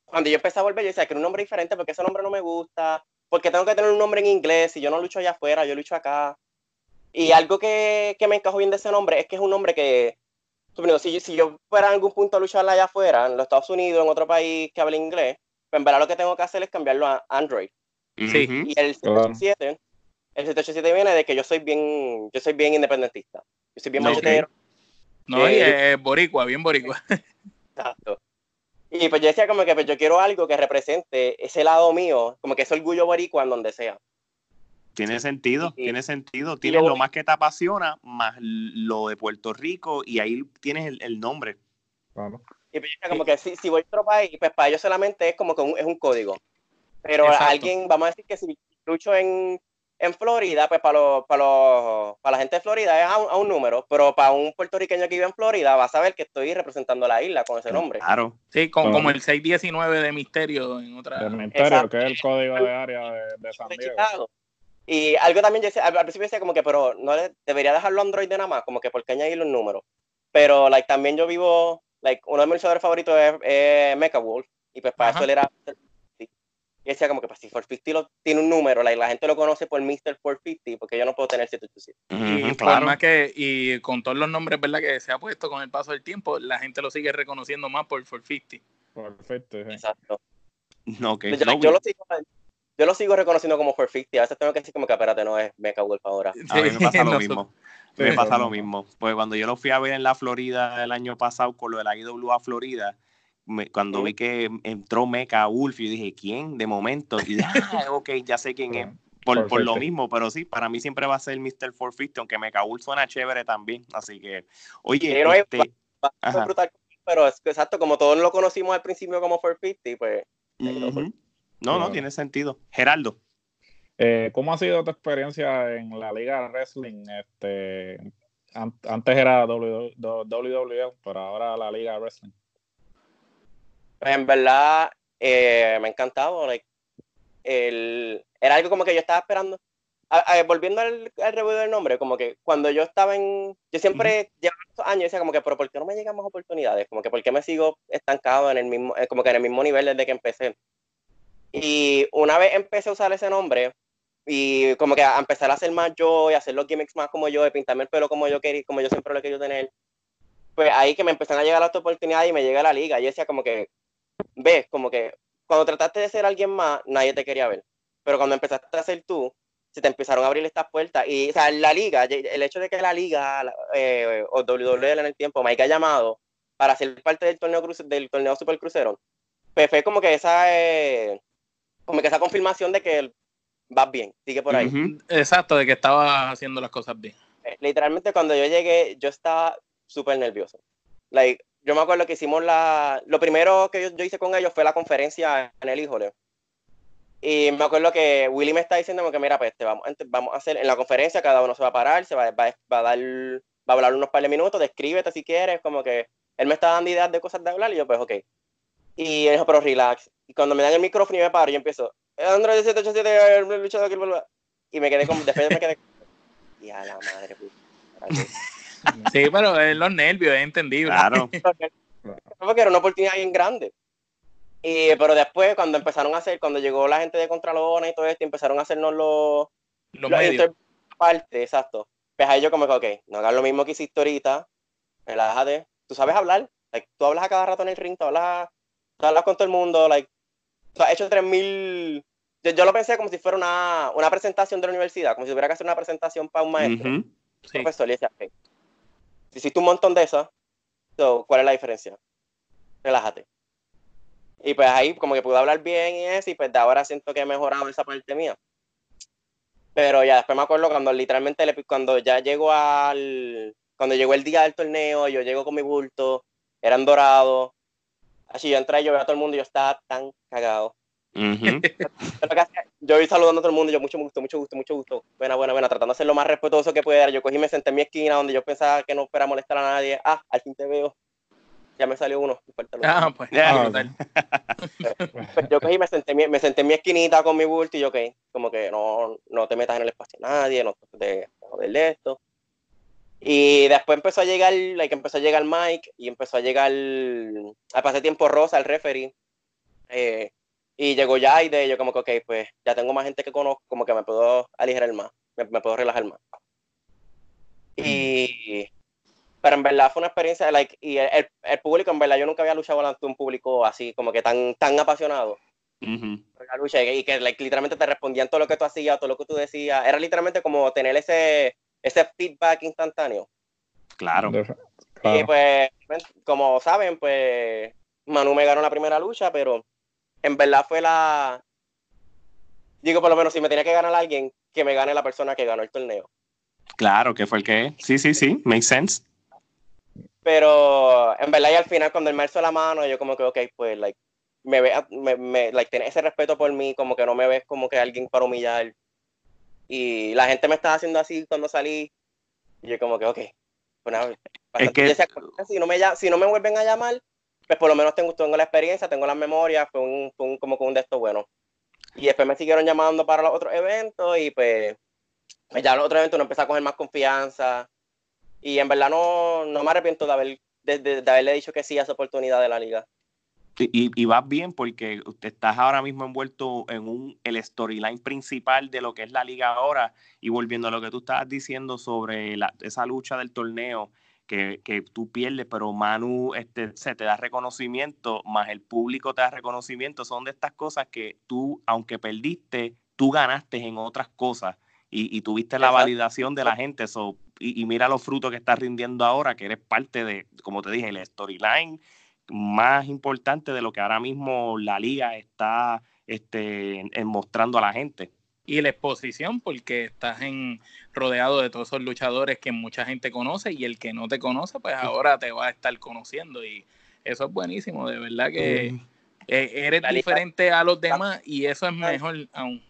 cuando yo empecé a volver, yo decía que era un nombre diferente porque ese nombre no me gusta, porque tengo que tener un nombre en inglés, si yo no lucho allá afuera, yo lucho acá. Y algo que, que me encajó bien de ese nombre es que es un nombre que, si, yo- si yo fuera en algún punto a luchar allá afuera, en los Estados Unidos, en otro país que hable inglés, pues en verdad lo que tengo que hacer es cambiarlo a Android. Sí. Y el Claro. 787, el 787 viene de que yo soy bien, yo soy bien independentista. Yo soy bien machetero. No, y Eh, es boricua, bien boricua. Exacto. Y pues yo decía como que pues yo quiero algo que represente ese lado mío, como que ese orgullo boricua en donde sea. Tiene sentido, tiene sentido. Tienes yo- lo más que te apasiona, más lo de Puerto Rico, y ahí tienes el, el nombre. Claro. Y pues yo decía como que si, si voy a otro país, pues para ellos solamente es como que un- es un código. Pero Exacto. alguien, vamos a decir que si lucho en, en Florida, pues para, los, para, los, para la gente de Florida es a un, a un número, pero para un puertorriqueño que vive en Florida va a saber que estoy representando la isla con ese nombre. Claro. Sí, con- como el 619 de Misterio en otra. Del Misterio, Exacto. que es el código de área de, de San de Diego. Chicago. Y algo también, yo decía, al, al principio decía como que, pero no le- debería dejarlo Android de nada más, como que por qué añadirle un número. Pero, like, también yo vivo, like, uno de mis luchadores favoritos es, es Mecha Wolf, y pues para Ajá. eso él era. Y decía como que, pues si 450 lo, tiene un número, like, la gente lo conoce por Mr. 450, porque yo no puedo tener 787. Y Ujú, por claro. más que, y con todos los nombres, ¿verdad? Que se ha puesto con el paso del tiempo, la gente lo sigue reconociendo más por 450. Perfecto, sí. Exacto. Ok, Yo, no, yo lo sigo, yo lo sigo reconociendo como 450, a veces tengo que decir como que, espérate, no es Mecha Wolf ahora. A mí me pasa lo no mismo. Sí, Me pasa lo mismo. Porque cuando yo lo fui a ver en la Florida el año pasado con lo de la IWA Florida, me- cuando vi que entró Mecha Wolf, yo dije, ¿quién? De momento. Y dije, ah, ok, ya sé quién es. Por, por lo mismo, pero sí, para mí siempre va a ser Mr. 450, aunque Mecha Wolf suena chévere también. Así que, oye, hay- este, Fue Ajá. brutal, pero es que exacto, como todos lo conocimos al principio como 450, pues no, no, tiene sentido. Geraldo. Eh, ¿Cómo ha sido tu experiencia en la Liga de Wrestling? Este, an- antes era WWE, pero ahora la Liga de Wrestling. Pues, en verdad eh, me ha encantado. like, el, era algo como que yo estaba esperando. A- a- volviendo al, al review del nombre, como que cuando yo estaba en. Yo siempre llevaba estos años y decía, como que, pero ¿por qué no me llegan más oportunidades? Como que, ¿por qué me sigo estancado en el mismo, eh, como que en el mismo nivel desde que empecé? Y una vez empecé a usar ese nombre y como que a empezar a hacer más yo y hacer los gimmicks más como yo, de pintarme el pelo como yo quería, como yo siempre lo he querido tener, pues ahí que me empezaron a llegar las oportunidades y me llega la liga. Y yo decía como que, ves, como que cuando trataste de ser alguien más, nadie te quería ver. Pero cuando empezaste a ser tú, se te empezaron a abrir estas puertas. Y, o sea, la liga, el hecho de que la liga eh, o WWE en el tiempo me haya llamado para ser parte del torneo, cruce- del torneo Super Crucero, pues fue como que esa, eh, como que esa confirmación de que vas bien, sigue por ahí. Ujú. Exacto, de que estaba haciendo las cosas bien. Eh, Literalmente cuando yo llegué, yo estaba súper nervioso. Like, yo me acuerdo que hicimos la... Lo primero que yo, yo hice con ellos fue la conferencia en el Híjole. Y me acuerdo que Willy me está diciendo que, mira, pues te vamos, vamos a hacer en la conferencia, cada uno se va a parar, se va, va- va a dar va a hablar unos par de minutos, descríbete si quieres, como que él me está dando ideas de cosas de hablar y yo pues ok. Y él dijo, pero relax. Y cuando me dan el micrófono y me paro, yo empiezo, Android 787, el luchador Y me quedé como, después me quedé y a la madre, puta. Sí, pero es los nervios, es entendible. Claro. Porque era una oportunidad bien grande. Y, pero después, cuando empezaron a hacer, cuando llegó la gente de Contralona y todo esto, empezaron a hacernos los, Los los medios. parte, exacto. Pues ahí yo como que, ok, no hagas lo mismo que hiciste ahorita, relájate, tú sabes hablar, like, tú hablas a cada rato en el ring, tú hablas, tú hablas con todo el mundo, like, tú has hecho 3000, yo, yo lo pensé como si fuera una, una presentación de la universidad, como si tuviera que hacer una presentación para un maestro, Ujú. Sí. profesor, y decía, ok, si hiciste un montón de esas, so, ¿cuál es la diferencia? Relájate. Y pues ahí como que pude hablar bien y eso, y pues de ahora siento que he mejorado esa parte mía. Pero ya después me acuerdo cuando literalmente, le- cuando ya llegó al, cuando llegó el día del torneo, yo llego con mi bulto, eran dorados, así yo entré, yo veo a todo el mundo y yo estaba tan cagado. Yo lo que hacía, yo iba saludando a todo el mundo, yo mucho gusto, mucho gusto, mucho gusto, buena, buena, buena, tratando de ser lo más respetuoso que pudiera. Yo cogí y me senté en mi esquina donde yo pensaba que no fuera a molestar a nadie. Ah, al fin te veo. Ya me salió uno. Ah, pues, Ya, brutal. Pues yo cogí y me senté, en mi- me senté en mi esquinita con mi bulto y yo, ok, como que no, no te metas en el espacio de nadie, no te de joder de esto. Y después empezó a llegar, like, empezó a llegar Mike y empezó a llegar, al pasar tiempo Rosa, el referee. eh, y llegó Yaide y yo como que, ok, pues ya tengo más gente que conozco, como que me puedo aligerar más, me, me puedo relajar más. Y... Pero en verdad fue una experiencia, like, y el, el- el público, en verdad, yo nunca había luchado de un público así, como que tan, tan apasionado Ujú. por la lucha y que like, literalmente te respondían todo lo que tú hacías, todo lo que tú decías. Era literalmente como tener ese, ese feedback instantáneo. Claro. Def- Y claro. pues, como saben, pues Manu me ganó la primera lucha, pero en verdad fue la. Digo, por lo menos, si me tenía que ganar alguien, que me gane la persona que ganó el torneo. Claro, que fue el que. Sí, sí, sí. Makes sense. Pero en verdad, y al final, cuando él me alzó la mano, yo como que, ok, pues, like, me ve, me, me, like, tenés ese respeto por mí, como que no me ves como que alguien para humillar. Y la gente me estaba haciendo así cuando salí. Y yo como que, ok. Pues nada, pasa- que- si, no me, si no me vuelven a llamar, pues por lo menos tengo, tengo la experiencia, tengo las memorias, fue un, fue un- como que un de estos bueno. Y después me siguieron llamando para los otros eventos y pues, pues ya los otros eventos uno empezó a coger más confianza. Y en verdad no, no me arrepiento de, haber, de, de- de haberle dicho que sí a esa oportunidad de la liga. Y, y vas bien porque estás ahora mismo envuelto en un el storyline principal de lo que es la liga ahora y volviendo a lo que tú estabas diciendo sobre la- esa lucha del torneo que, que tú pierdes, pero Manu este, se te da reconocimiento, más el público te da reconocimiento, son de estas cosas que tú, aunque perdiste, tú ganaste en otras cosas y, y tuviste la validación de la gente. so, y, y mira los frutos que estás rindiendo ahora, que eres parte de, como te dije, el storyline más importante de lo que ahora mismo la liga está este, en- en mostrando a la gente. Y la exposición, porque estás en, rodeado de todos esos luchadores que mucha gente conoce y el que no te conoce, pues ahora te va a estar conociendo. Y eso es buenísimo, de verdad que eh, eres diferente a los demás y eso es mejor aún.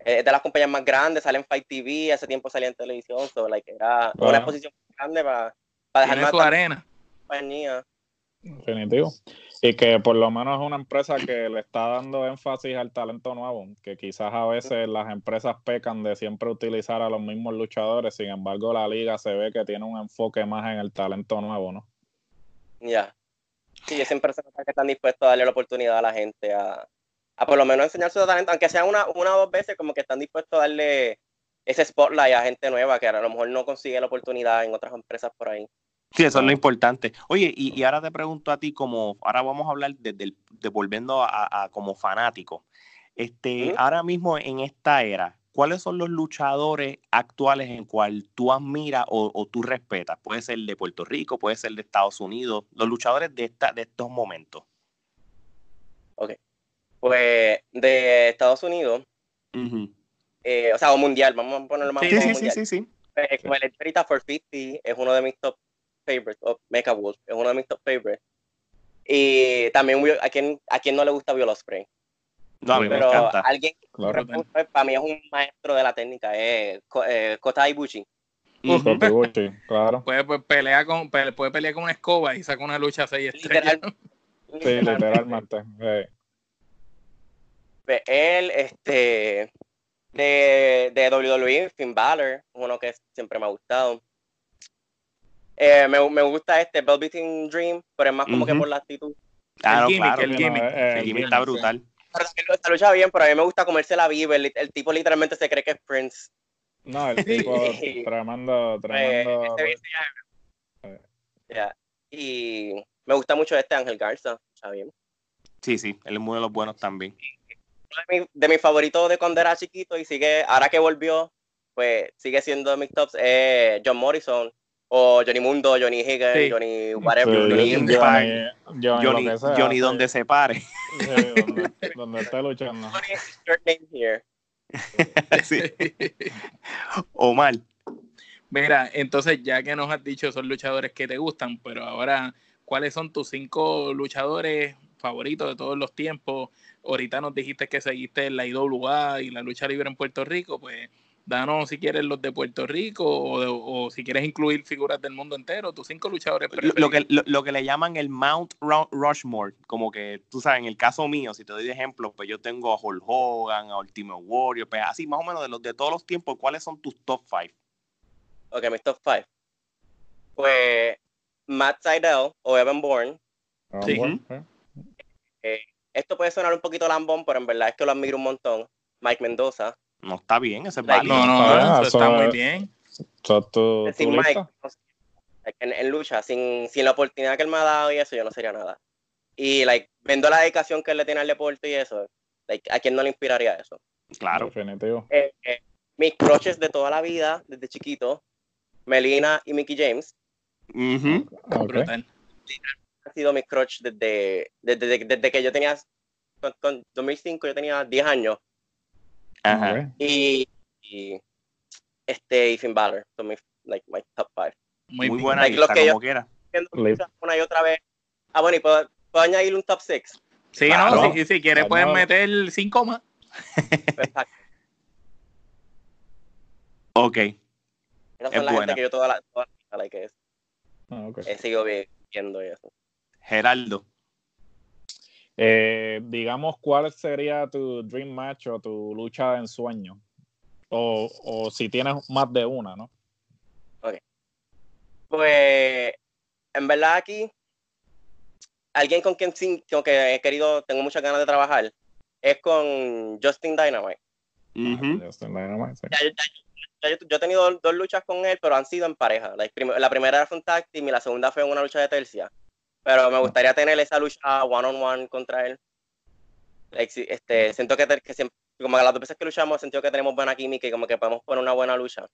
Es de las compañías más grandes, sale en Fight TV, hace tiempo salía en televisión, so, like, era Wow. una exposición grande para, para dejar más su arena. compañía. Definitivo. Y que por lo menos es una empresa que le está dando énfasis al talento nuevo, que quizás a veces las empresas pecan de siempre utilizar a los mismos luchadores, sin embargo la liga se ve que tiene un enfoque más en el talento nuevo, ¿no? Ya. Sí, yo siempre se nota que están dispuestos a darle la oportunidad a la gente a, a por lo menos enseñar su talento, aunque sea una, una o dos veces, como que están dispuestos a darle ese spotlight a gente nueva que a lo mejor no consigue la oportunidad en otras empresas por ahí. Sí, eso es lo importante. Oye, y, y ahora te pregunto a ti, como ahora vamos a hablar desde el, de volviendo a, a como fanático. Este, ahora mismo en esta era, ¿cuáles son los luchadores actuales en cual tú admiras o, o tú respetas? Puede ser de Puerto Rico, puede ser de Estados Unidos, los luchadores de esta, de estos momentos. Pues de Estados Unidos, eh, o sea, o mundial, vamos a ponerlo más Sí, Sí, sí, sí, sí, sí. Eh, como el Perita for 50 es uno de mis top favorites, o Mecha Wolf es uno de mis top favorites. Y también a quien, a quien no le gusta Will Ospreay. No, a mí me Pero encanta. alguien Claro. Para mí es un maestro de la técnica, es eh, Kota Ibushi. Ujú. Totibuchi, claro. Puede, pues, pelea con, pe- puede pelear con una escoba y saca una lucha a seis estrellas. Literal. Sí, literalmente. Sí. Él, este, de, de WWE, Finn Balor, uno que siempre me ha gustado. Eh, me, me gusta este Velveteen Dream, pero es más como que por la actitud. Claro, gimmick, claro. el El gimmick. eh, gimmick el está brutal. Pero también lucha bien, pero a mí me gusta comerse la viva. El, el tipo literalmente se cree que es Prince. No, el tipo Sí. tremendo, Eh, este ya- Eh. Y me gusta mucho este Ángel Garza, está bien. Sí, sí, él es uno de los buenos también. Uno de mis de mis favoritos de cuando era chiquito y sigue, ahora que volvió, pues sigue siendo de mis tops, eh, John Morrison o Johnny Mundo, Johnny Higgins, Sí. Johnny Sí, whatever. Johnny Johnny Impact. Johnny, Johnny, Johnny, lo que sea, Johnny sí. donde se pare. Sí, donde, donde esté luchando. Johnny your name here. Sí. Omar. Mira, entonces ya que nos has dicho esos luchadores que te gustan, pero ahora, ¿cuáles son tus cinco luchadores favoritos de todos los tiempos? Ahorita nos dijiste que seguiste en la IWA y la lucha libre en Puerto Rico, pues danos si quieres los de Puerto Rico o, de- o si quieres incluir figuras del mundo entero, tus cinco luchadores Lo, preferidos. lo que, lo, lo que le llaman el Mount Ru- Rushmore, como que tú sabes, en el caso mío, si te doy de ejemplo, pues yo tengo a Hulk Hogan, a Ultimate Warrior, pues así más o menos de los de todos los tiempos, ¿cuáles son tus top five? Ok, mis top 5. Pues Matt Seidel o Evan Bourne. Sí. sí. Esto puede sonar un poquito lambón, pero en verdad es que lo admiro un montón. Mike Mendoza. No está bien, ese es Like. No, no, no, eso eso está muy bien. Sin Mike, no en, en lucha, sin, sin la oportunidad que él me ha dado y eso, yo no sería nada. Y, like, viendo la dedicación que él le tiene al deporte y eso, like, ¿a quién no le inspiraría eso? Claro. Definitivo. Eh, eh, mis crushes de toda la vida, desde chiquito, Melina y Mickey James, Ujú. Ok. Brutal. han sido mis crush desde, desde, desde, desde que yo tenía, con, con 2005 yo tenía 10 años, Ajá. Y, y este, y Finn Balor, son mis, like, my top 5. Muy, Muy buena Like, lo lista, que yo- como quiera. Listo. Una y otra vez. Ah, bueno, y puedo, puedo añadir un top 6. Sí, Claro. no, si, si quieres puedes Claro. meter cinco más. Exacto. Ok. Esas Es son la buena. gente que yo toda la, toda la vida, like, es- Ah, ok. he vi- viendo y eso. Geraldo. Eh, digamos, ¿cuál sería tu dream match o tu lucha de ensueño? O, o si tienes más de una, ¿no? Pues, en verdad aquí, alguien con quien sí, con que he querido, tengo muchas ganas de trabajar, es con Justin Dynamite. Ujú. Justin Dynamite, sí. Ya- ya- ya yo, he tenido dos, dos luchas con él, pero han sido en pareja. La primera fue un tag team y la segunda fue en una lucha de tercia. Pero me gustaría tener esa lucha one on one contra él. Este, siento que, que siempre, como que las dos veces que luchamos, he sentido que tenemos buena química y como que podemos poner una buena lucha.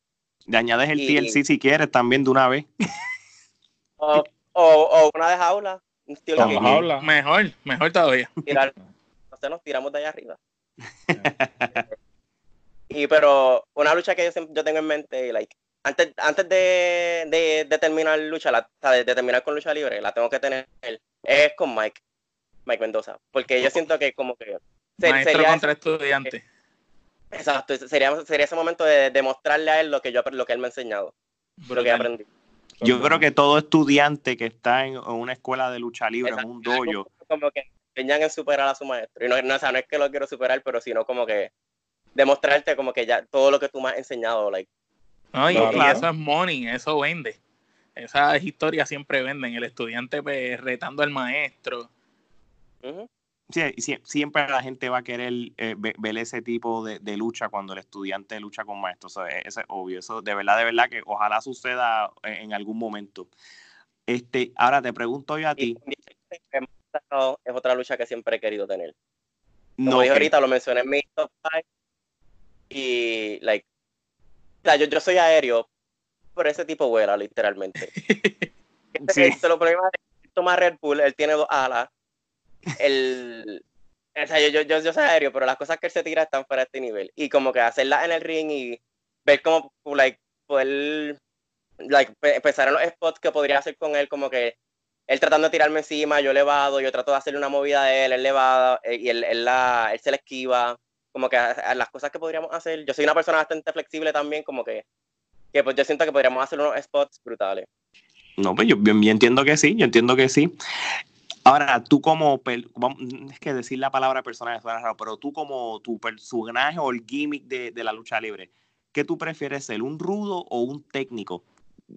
Le añades el Y- TLC si quieres también de una vez. O, o, o una de jaula, un estilo que a hablar. Mejor, mejor todavía. tirar, sé, nos tiramos de allá arriba. Y pero una lucha que yo, siempre- yo tengo en mente, like, antes, antes de, de, de terminar lucha, la, de, de terminar con lucha libre, la tengo que tener, es con Mike, Mike Mendoza, porque yo siento que como que Maestro sería, contra estudiante. exacto, sería, sería ese momento de demostrarle a él lo que yo lo que él me ha enseñado, lo que he Brutal. aprendido. Yo creo que todo estudiante que está en, una escuela de lucha libre, en un dojo, Como que enseñan en superar a su maestro. Y no, no, o sea, no es que lo quiero superar, pero sino como que demostrarte como que ya todo lo que tú me has enseñado, like, No, y, Claro. y eso es money, eso vende. Esas historias siempre venden. El estudiante pues, retando al maestro. ujú. sí, sí, siempre la gente va a querer eh, ve- ver ese tipo de, de lucha cuando el estudiante lucha con maestro. Eso es, eso es obvio. Eso de verdad, de verdad que ojalá suceda en, en algún momento. Este, ahora te pregunto yo a ti. con 16 hemos sacado- es otra lucha que siempre he querido tener. Como No, dije ok. ahorita, lo mencioné en mi top 5. Y, like, sea, yo, yo soy aéreo, pero ese tipo vuela, literalmente. Sí. Lo problema es que toma Red Bull, él tiene dos alas. El, o sea, yo, yo, yo, yo soy aéreo, pero las cosas que él se tira están fuera de este nivel. Y como que hacerlas en el ring y ver cómo, like, poder, like, pe- pensar en los spots que podría hacer con él, como que él tratando de tirarme encima, yo levado, yo trato de hacerle una movida a él, él levado, eh, y él, él, la, él se le esquiva, como que a, las cosas que podríamos hacer. Yo soy una persona bastante flexible también, como que que pues yo siento que podríamos hacer unos spots brutales. No, pues yo, yo, yo entiendo que sí, yo entiendo que sí. Ahora, tú como, es que decir la palabra personaje suena raro, pero tú como tu personaje o el gimmick de, de, la lucha libre, ¿qué tú prefieres ser, un rudo o un técnico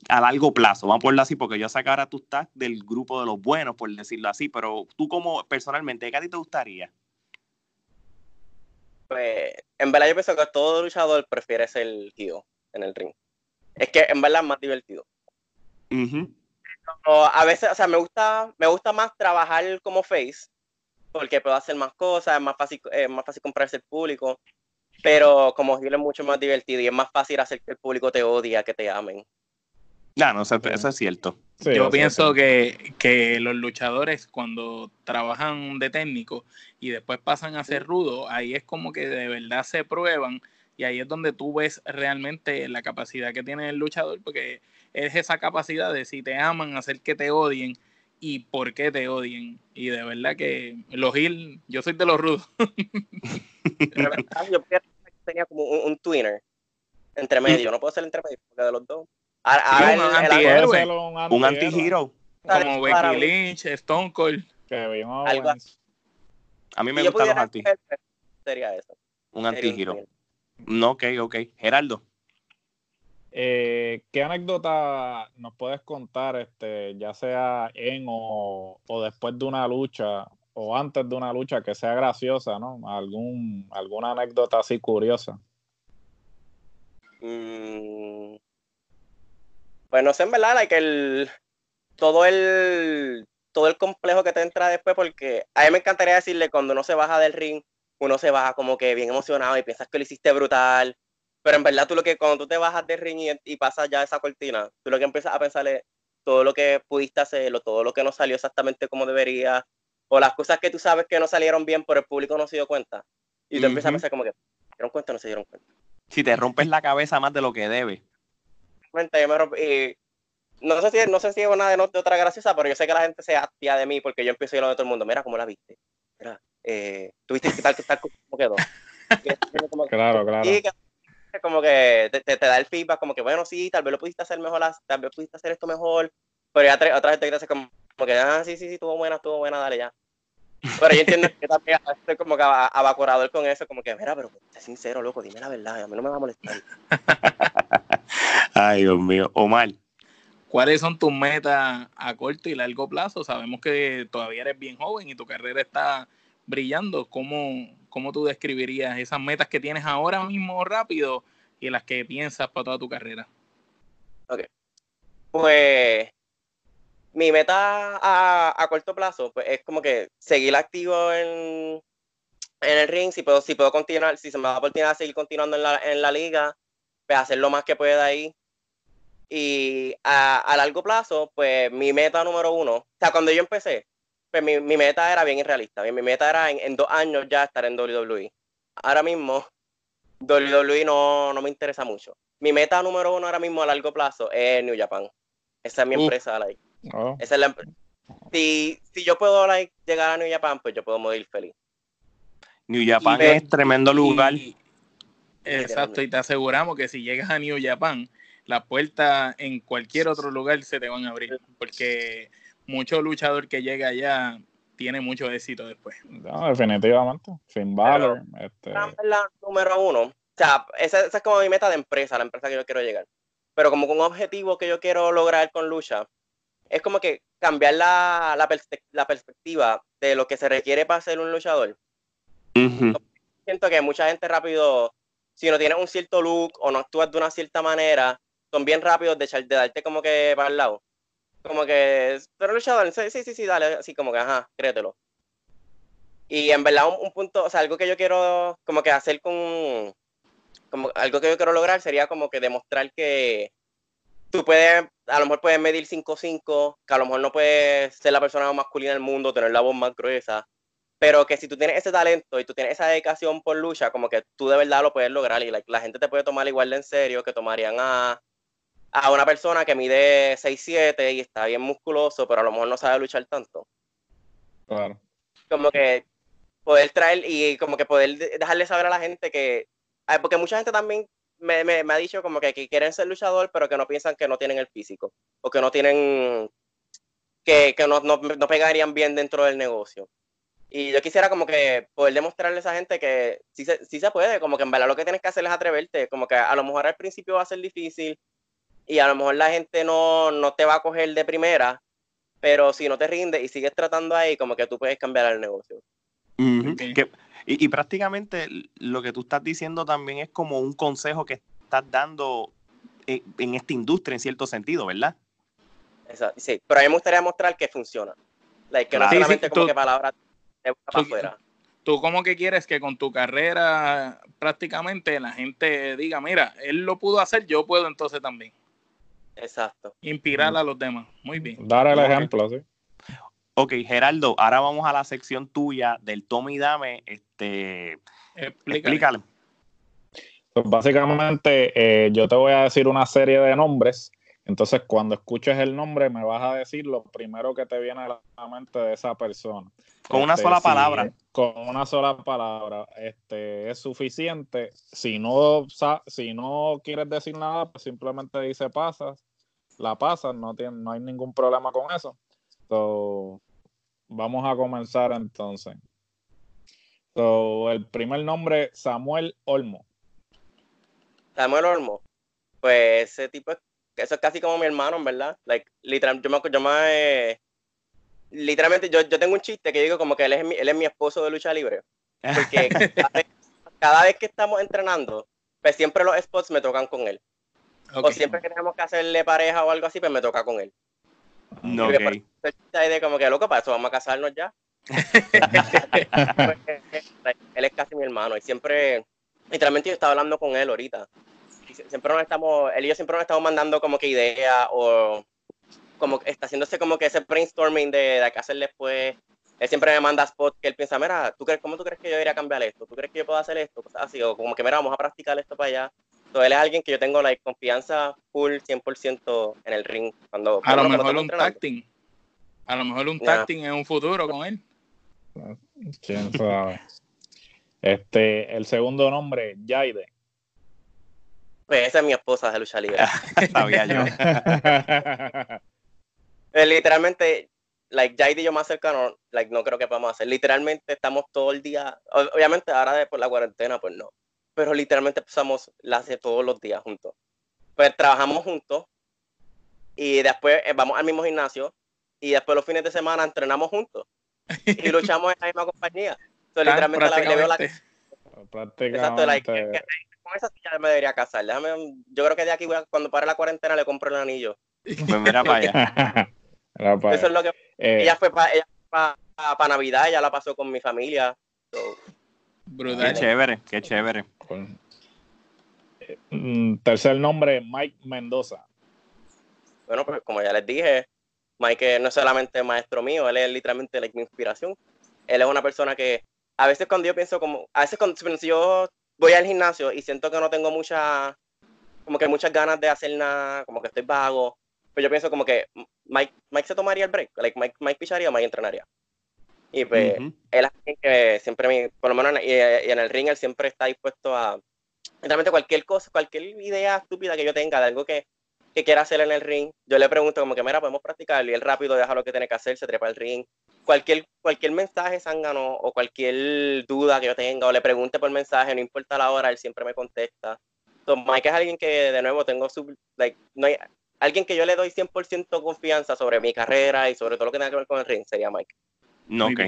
a largo plazo? Vamos a ponerlo así, porque yo sé que ahora tú estás del grupo de los buenos, por decirlo así, pero tú como personalmente, ¿qué a ti te gustaría? Pues, en verdad yo pienso que todo luchador prefiere ser el tío en el ring. Es que en verdad es más divertido. Uh a veces, o sea, me gusta, me gusta más trabajar como face, porque puedo hacer más cosas, es más fácil, es más fácil comprarse el público, pero como heel es mucho más divertido y es más fácil hacer que el público te odie, que te amen. No, no, eso, eso es cierto. Sí, Yo pienso que, que, los luchadores cuando trabajan de técnico y después pasan a ser rudos, ahí es como que de verdad se prueban y ahí es donde tú ves realmente la capacidad que tiene el luchador, porque es esa capacidad de si te aman, hacer que te odien y por qué te odien. Y de verdad que los Gil, yo soy de los rudos. yo tenía como un, twinner entre medio, no puedo ser entre medio porque de los dos. Ahora, un, anti un anti-hero. Como Becky Lynch, Stone Cold. Algo A mí me gustan los anti Sería eso. Un anti-hero. No, ok, ok. Geraldo. Eh, ¿Qué anécdota nos puedes contar, este, ya sea en o, después de una lucha o antes de una lucha que sea graciosa, ¿no? Algún, alguna anécdota así curiosa. Mm, pues no sé, en verdad, que el, todo el todo el complejo que te entra después, porque a mí me encantaría decirle cuando uno se baja del ring, uno se baja como que bien emocionado y piensas que lo hiciste brutal, pero en verdad tú lo que cuando tú te bajas de ring y, pasas ya esa cortina, tú lo que empiezas a pensar es todo lo que pudiste hacer o todo lo que no salió exactamente como debería o las cosas que tú sabes que no salieron bien pero el público no se dio cuenta. Y tú empiezas a pensar como que, ¿se dieron cuenta o no se dieron cuenta? Si te rompes la cabeza más de lo que debe. Yo me rompí, y no sé si no sé si es una de, de, otra graciosa, pero yo sé que la gente se hastia de mí porque yo empiezo a ir a de todo el mundo. Mira cómo la viste. Mira, eh, tuviste que tal, tal, cómo quedó. claro, claro como que te, te, da el feedback, como que bueno, sí, tal vez lo pudiste hacer mejor, tal vez pudiste hacer esto mejor, pero ya otra vez te dice como, como, que, ah, sí, sí, sí, estuvo buena, estuvo buena, dale ya. Pero yo entiendo que también estoy como que abacorador con eso, como que, mira, pero sé sincero, loco, dime la verdad, a mí no me va a molestar. Ay, Dios mío, Omar. ¿Cuáles son tus metas a corto y largo plazo? Sabemos que todavía eres bien joven y tu carrera está brillando. ¿Cómo, ¿cómo tú describirías esas metas que tienes ahora mismo rápido y las que piensas para toda tu carrera? Ok. Pues mi meta a, corto plazo pues, es como que seguir activo en, en el ring, si puedo, si puedo continuar, si se me da la oportunidad de seguir continuando en la, en la liga, pues hacer lo más que pueda ahí. Y a, a, largo plazo, pues mi meta número uno, o sea, cuando yo empecé, pues mi, mi, meta era bien irrealista. Mi, meta era en, dos años ya estar en WWE. Ahora mismo, WWE no, no me interesa mucho. Mi meta número uno ahora mismo a largo plazo es New Japan. Esa es mi empresa, like. Oh. Esa es la si, si yo puedo like, llegar a New Japan, pues yo puedo morir feliz. New Japan es tremendo lugar. exacto, y te aseguramos que si llegas a New Japan, las puertas en cualquier otro lugar se te van a abrir. Porque mucho luchador que llega allá tiene mucho éxito después. No, definitivamente. Sin valor. Este... La número uno. O sea, esa, es como mi meta de empresa, la empresa que yo quiero llegar. Pero como un objetivo que yo quiero lograr con lucha, es como que cambiar la, la, perspectiva de lo que se requiere para ser un luchador. Siento que mucha gente rápido, si no tienes un cierto look o no actúas de una cierta manera, son bien rápidos de, darte como que para el lado. Como que, pero luchador, sí, sí, sí, dale, así como que, ajá, créetelo. Y en verdad, un, punto, o sea, algo que yo quiero como que hacer con, como algo que yo quiero lograr sería como que demostrar que tú puedes, a lo mejor puedes medir 5'5", que a lo mejor no puedes ser la persona más masculina del mundo, tener la voz más gruesa, pero que si tú tienes ese talento y tú tienes esa dedicación por lucha, como que tú de verdad lo puedes lograr y la gente te puede tomar igual de en serio que tomarían a, a una persona que mide 6'7 y está bien musculoso, pero a lo mejor no sabe luchar tanto. Claro. Como que poder traer y como que poder dejarle saber a la gente que, porque mucha gente también me, me, me ha dicho como que, que quieren ser luchador, pero que no piensan que no tienen el físico o que no tienen, que, que no, no, no pegarían bien dentro del negocio. Y yo quisiera como que poder demostrarle a esa gente que sí se, sí se puede, como que en verdad lo que tienes que hacer es atreverte, como que a lo mejor al principio va a ser difícil y a lo mejor la gente no, no te va a coger de primera, pero si no te rindes y sigues tratando ahí, como que tú puedes cambiar el negocio. Que- y, y prácticamente lo que tú estás diciendo también es como un consejo que estás dando en, en esta industria en cierto sentido, ¿verdad? Exacto, sí, pero a mí me gustaría mostrar que funciona. Like, que no Claro. es Sí, sí, solamente como tú- que palabras de boca para tú- afuera. Tú como que quieres que con tu carrera prácticamente la gente diga, mira, él lo pudo hacer, yo puedo entonces también. Exacto. Inspirar a los demás. Muy bien. Dar el Ok. ejemplo, sí. Ok, Geraldo, ahora vamos a la sección tuya del Tommy Dame. Este, Explícale. explícale. Pues básicamente, eh, yo te voy a decir una serie de nombres. Entonces, cuando escuches el nombre, me vas a decir lo primero que te viene a la mente de esa persona. Con una Este, sola si- palabra. Con una sola palabra. Este, es suficiente. Si no, si no quieres decir nada, pues simplemente dice pasas. La pasas, no, tiene, no hay ningún problema con eso. So, vamos a comenzar entonces. So, el primer nombre, Samuel Olmo. Samuel Olmo, pues ese tipo es, eso es casi como mi hermano, en verdad. Like, literal, yo me, yo me- literalmente, yo, yo tengo un chiste que digo como que él es mi, él es mi esposo de lucha libre. Porque cada vez, cada vez que estamos entrenando, pues siempre los spots me tocan con él. Ok. O siempre que tenemos que hacerle pareja o algo así, pues me toca con él. No, ok. ahí de como que loco, para eso vamos a casarnos ya. Pues, él es casi mi hermano y siempre, literalmente yo estaba hablando con él ahorita. Y sie- siempre nos estamos, él y yo siempre nos estamos mandando como que ideas o como que está haciéndose como que ese brainstorming de, de qué hacer después. Él siempre me manda spots que él piensa, mira, ¿tú crees, ¿cómo tú crees que yo debería cambiar esto? ¿Tú crees que yo puedo hacer esto? Cosas así, o como que, mira, vamos a practicar esto para allá. Él es alguien que yo tengo la confianza full 100% en el ring. Cuando, A lo cuando mejor un team. A lo mejor un tag team en un futuro con él. ¿Quién sabe? Este, el segundo nombre, Yaide. Pues esa es mi esposa de lucha libre. Sabía yo. Eh, literalmente, like, Jaide y yo más cercano, like, no creo que podamos hacer. Literalmente estamos todo el día, obviamente ahora después de la cuarentena, pues no. Pero literalmente pasamos las de todos los días juntos. Pues trabajamos juntos y después eh, vamos al mismo gimnasio y después los fines de semana entrenamos juntos y luchamos en la misma compañía. So, Tan literalmente la, le veo la. Exacto, Prácticamente. que- con esa ya me debería casar. Déjame, yo creo que de aquí voy a- cuando pare la cuarentena le compro el anillo. Pues mira para allá. Era para- Eso es lo que eh, ella fue para pa, Navidad, ella la pasó con mi familia. So, Qué Brutal. chévere, qué chévere. eh, mm, tercer nombre, Mike Mendoza. bueno, pues como ya les dije, Mike no es solamente maestro mío, él es literalmente like, mi inspiración. Él es una persona que a veces cuando yo pienso como, a veces cuando si yo voy al gimnasio y siento que no tengo mucha, como que muchas ganas de hacer nada, como que estoy vago, pues yo pienso como que Mike, Mike se tomaría el break, like Mike, Mike picharía o Mike entrenaría. Y pues Ujú. él es alguien que siempre, me, por lo menos en, en el ring, él siempre está dispuesto a realmente cualquier cosa, cualquier idea estúpida que yo tenga de algo que, que quiera hacer en el ring. Yo le pregunto como que, mira, podemos practicar y él rápido deja lo que tiene que hacer, se trepa al ring. Cualquier, cualquier mensaje zángano o cualquier duda que yo tenga o le pregunte por mensaje, no importa la hora, él siempre me contesta. Entonces, Mike es alguien que, de nuevo, tengo su, like, no hay, alguien que yo le doy 100% confianza sobre mi carrera y sobre todo lo que tenga que ver con el ring, sería Mike. No, ok.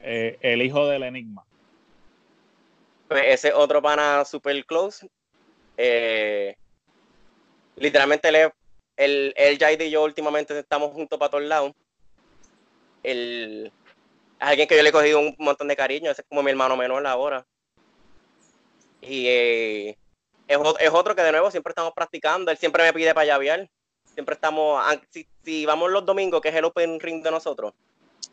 Eh, el hijo del enigma. Pues ese otro pana super close. eh, literalmente él, es- él, él, Jaide y yo últimamente estamos juntos para todos lados. Él es alguien que yo le he cogido un montón de cariño, ese es como mi hermano menor ahora. Y eh, es otro que de nuevo siempre estamos practicando, él siempre me pide para llavear. Siempre estamos, an- si, si vamos los domingos, que es el open ring de nosotros,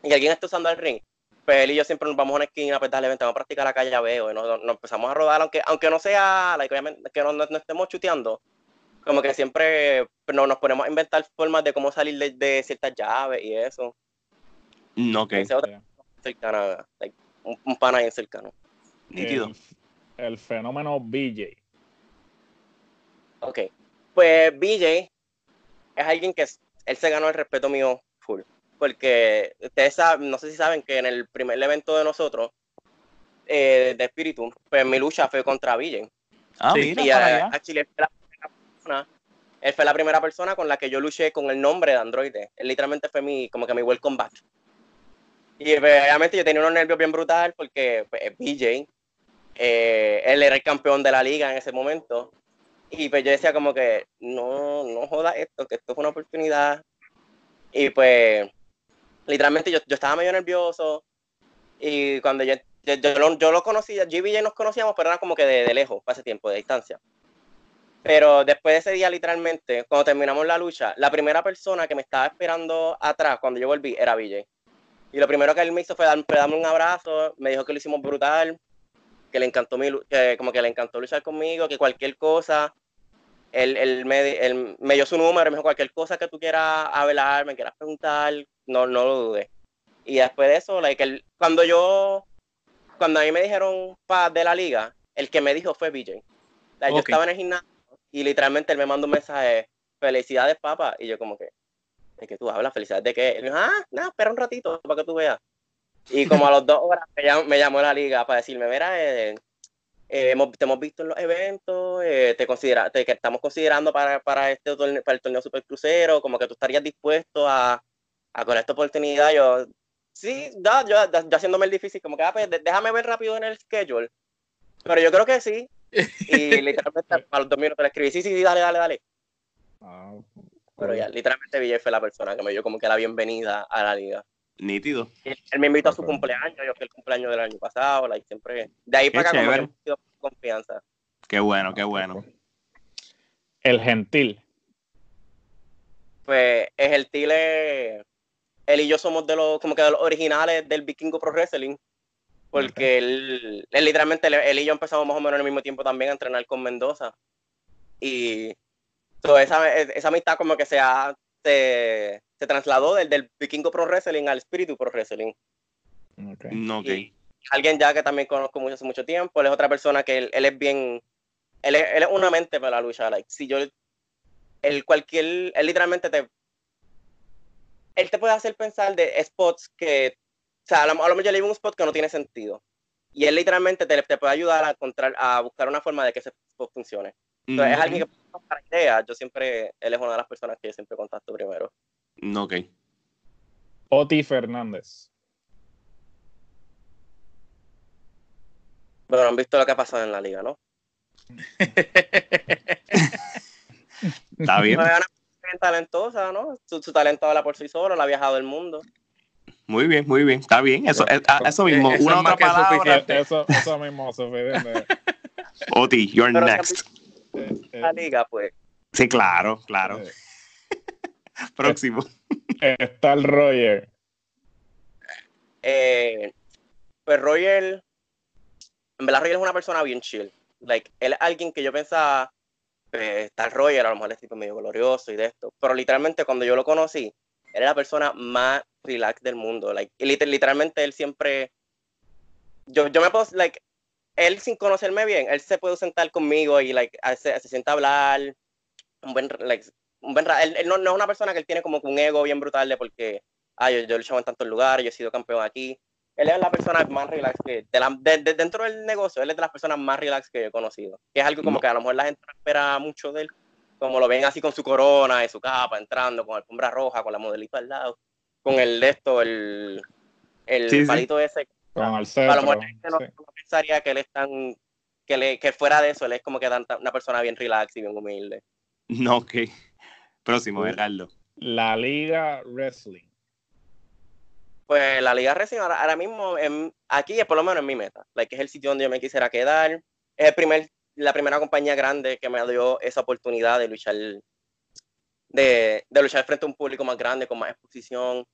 y alguien está usando el ring, pues él y yo siempre nos vamos a una esquina, pues dale, vente, vamos a practicar la calle veo, y nos, nos empezamos a rodar, aunque, aunque no sea, like, que no, no- no estemos chuteando, como que siempre pues, no, nos ponemos a inventar formas de cómo salir de, de ciertas llaves y eso. No, ok. Ese otro cercano, like, un, un pana bien cercano. Nítido. El, el fenómeno BJ. Ok. Pues BJ es alguien que él se ganó el respeto mío full. Porque ustedes saben, no sé si saben que en el primer evento de nosotros, eh, de Espíritu, pues mi lucha fue contra BJ. Ah, Sí, mira, y a- actually, él fue la primera persona- él fue la primera persona con la que yo luché con el nombre de androide. Él literalmente fue mi, como que mi welcome back. Y obviamente yo tenía unos nervios bien brutal porque pues, es BJ, eh, él era el campeón de la liga en ese momento. Y pues yo decía como que, no, no joda esto, que esto es una oportunidad. Y pues, literalmente yo, yo estaba medio nervioso. Y cuando yo, yo, yo lo, yo lo conocía, yo y nos conocíamos, pero era como que de, de lejos, ese tiempo, de distancia. Pero después de ese día, literalmente, cuando terminamos la lucha, la primera persona que me estaba esperando atrás cuando yo volví era BJ. Y lo primero que él me hizo fue darme un abrazo, me dijo que lo hicimos brutal, que le encantó mi, que como que le encantó luchar conmigo, que cualquier cosa, él, él me, él me dio su número, me dijo cualquier cosa que tú quieras hablar, me quieras preguntar, no, no lo dudes. Y después de eso, like, él- cuando yo, cuando a mí me dijeron pa, de la liga, el que me dijo fue BJ. Like, Yo estaba en el gimnasio y literalmente él me mandó un mensaje, felicidades papá, y yo como que, ¿de qué tú hablas? ¿Felicidades de qué? Él me dijo, ah, no, espera un ratito para que tú veas. Y como a las dos horas me llamó, me llamó la liga para decirme, mira, eh, eh, hemos, te hemos visto en los eventos, eh, te, considera, te que estamos considerando para, para, este torneo, para el torneo Super Crucero, como que tú estarías dispuesto a, a con esta oportunidad. Yo, sí, da, yo, da- yo haciéndome el difícil, como que ah, pues, déjame ver rápido en el schedule. Pero yo creo que sí. Y literalmente a los dos minutos le escribí, sí, sí, sí, dale, dale, dale. Ah, Pero ya, literalmente Villay fue la persona que me dio como que la bienvenida a la liga. Nítido. Él, él me invitó a su cumpleaños, yo fui el cumpleaños del año pasado, like, siempre. De ahí Qué para acá, como que confianza. Qué bueno, qué bueno. El gentil. Pues es el Tile. Él y yo somos de los, como que de los originales del Vikingo Pro Wrestling. Porque él, él literalmente, él, y yo empezamos más o menos al mismo tiempo también a entrenar con Mendoza. Y so, esa, esa amistad como que se, ha- se, se trasladó del, del Vikingo Pro Wrestling al Espíritu Pro Wrestling. Ok. No, ok. Y alguien ya que también conozco mucho hace mucho tiempo, él es otra persona que él, él es bien, él es, él es una mente para la lucha, like, si yo, él cualquier, él literalmente te, él te puede hacer pensar de spots que, o sea, a lo, a lo mejor yo le digo un spot que no tiene sentido, y él literalmente te, te puede ayudar a encontrar, a buscar una forma de que ese spot funcione. Entonces, es alguien que puede para ideas, yo siempre, él es una de las personas que yo siempre contacto primero. No, ok. Oti Fernández. Bueno, han visto lo que ha pasado en la liga, ¿no? Está bien. Una talentosa, ¿no? Su, su talento habla por sí solo, la ha viajado el mundo. Muy bien, muy bien. Está bien. Eso, es- a- eso mismo. Eso Una es más otra que palabra. suficiente. Eso, eso mismo, suficiente. Oti, you're Pero next. Eh, eh, La liga, pues. Sí, claro, claro. Próximo. está el Roger. eh, pues Roger, en verdad Roger es una persona bien chill. Like, él es alguien que yo pensaba, pues, está el Roger, a lo mejor es tipo medio glorioso y de esto. Pero literalmente cuando yo lo conocí, él era la persona más relax del mundo. Like, literalmente él siempre, yo, yo me puedo, like, él sin conocerme bien, él se puede sentar conmigo y like, se, se sienta a hablar, un buen, like, un buen él, él no, no es una persona que él tiene como que un ego bien brutal de porque, ah, yo, yo he luchado en tantos lugares, yo he sido campeón aquí. Él es la persona más relax que, de la- de- de- dentro del negocio, él es de las personas más relax que yo he conocido. Que es algo como que a lo mejor la gente no espera mucho de él, como lo ven así con su corona y su capa, entrando con alfombra roja, con la modelito al lado, con el de esto, el, el Sí, sí. palito ese. Con el a lo mejor la gente no, sí. no pensaría que él es tan, que, le, que fuera de eso, él es como que una persona bien relax y bien humilde. No, ok. Próximo. Gerardo. La Liga Wrestling. Pues la Liga Racing ahora, ahora mismo, en- aquí es por lo menos en mi meta. Like, es el sitio donde yo me quisiera quedar. Es el primer, la primera compañía grande que me dio esa oportunidad de luchar, de, de luchar frente a un público más grande, con más exposición.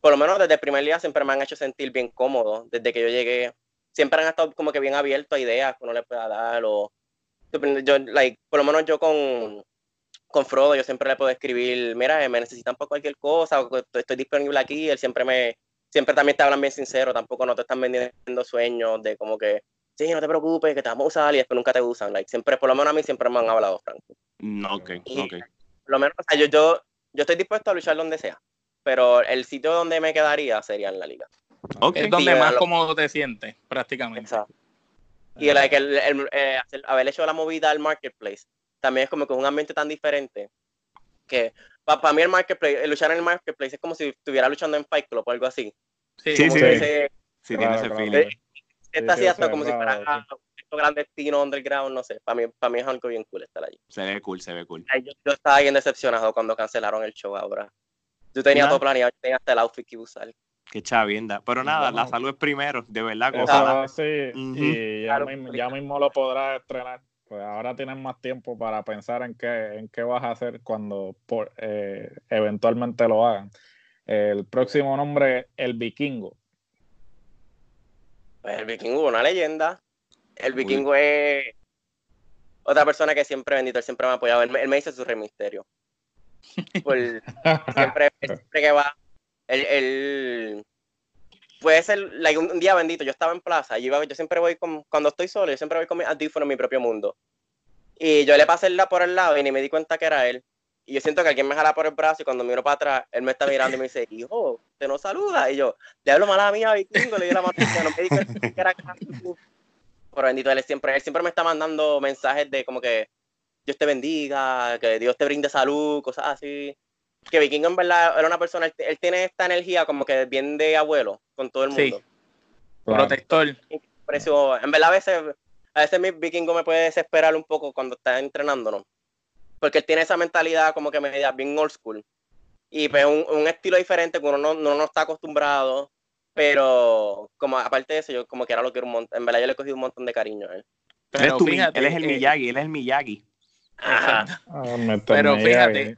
Por lo menos desde el primer día siempre me han hecho sentir bien cómodo. Desde que yo llegué, siempre han estado como que bien abiertos a ideas que uno le pueda dar. O, yo, like, por lo menos yo con, con Frodo, yo siempre le puedo escribir, mira, me necesitan para cualquier cosa, o estoy disponible aquí. Él siempre me, siempre también te hablan bien sincero, tampoco no te están vendiendo sueños de como que, sí, no te preocupes, que te vamos a usar y después nunca te usan. Like, siempre, por lo menos a mí siempre me han hablado franco. No, ok, Y- ok. Por lo menos, o sea, yo, yo, yo estoy dispuesto a luchar donde sea, pero el sitio donde me quedaría sería en la liga. Ok. Es donde Sí, más lo- cómodo te sientes, prácticamente. Exacto. Y like, el, el- eh, hacer- haber hecho la movida al marketplace también es como que es un ambiente tan diferente que para mí el marketplace, el luchar en el marketplace es como si estuviera luchando en Fight Club o algo así. Sí, Sí, sí. Ese- Sí, Claro, tiene ese feeling. Eh, Está así sí, hasta como si fuera un clandestino underground, no sé. Para mí, para mí es algo bien cool estar allí. Se ve cool, se ve cool. Ay, Yo, yo estaba bien decepcionado cuando cancelaron el show ahora. Yo tenía todo planeado, yo tenía hasta el outfit que iba a usar. Qué chavienda. Pero nada, la salud es primero, de verdad. Ojalá. sí, Ujú. y ya, Claro. mismo, ya mismo lo podrás estrenar. Pues ahora tienes más tiempo para pensar en qué, en qué vas a hacer cuando por, eh, eventualmente lo hagan. El próximo nombre, El Vikingo. Pues el vikingo, una leyenda. El vikingo es otra persona que siempre, bendito, él siempre me ha apoyado. Él, me- él me dice su rey misterio. Por- siempre, siempre que va, él, él- puede ser, like, un, día bendito, yo estaba en plaza, yo, iba, yo siempre voy con, cuando estoy solo, yo siempre voy con mi audífono en mi propio mundo. Y yo le pasé la por el lado y ni me di cuenta que era él. Y yo siento que alguien me jala por el brazo y cuando miro para atrás, él me está mirando y me dice, hijo, te no saluda. Y yo, le hablo mala mía, vikingo, le di la mano, no me di cuenta que era. Pero bendito, él siempre, él siempre me está mandando mensajes de como que Dios te bendiga, que Dios te brinde salud, cosas así. Que Vikingo en verdad era una persona, él, él tiene esta energía como que bien de abuelo con todo el Sí. mundo. Claro. protector. Precio, en verdad a veces, a veces mi Vikingo me puede desesperar un poco cuando está entrenándonos. Porque él tiene esa mentalidad como que media bien old school. Y pues un, un estilo diferente que uno no, no, no está acostumbrado. Pero como aparte de eso, yo como que ahora lo quiero un montón. En verdad yo le he cogido un montón de cariño a él. Él, es Pero tu Mi- fíjate, él es el eh, Miyagi, él es el Miyagi. Ajá. Ah, me Pero fíjate, ahí.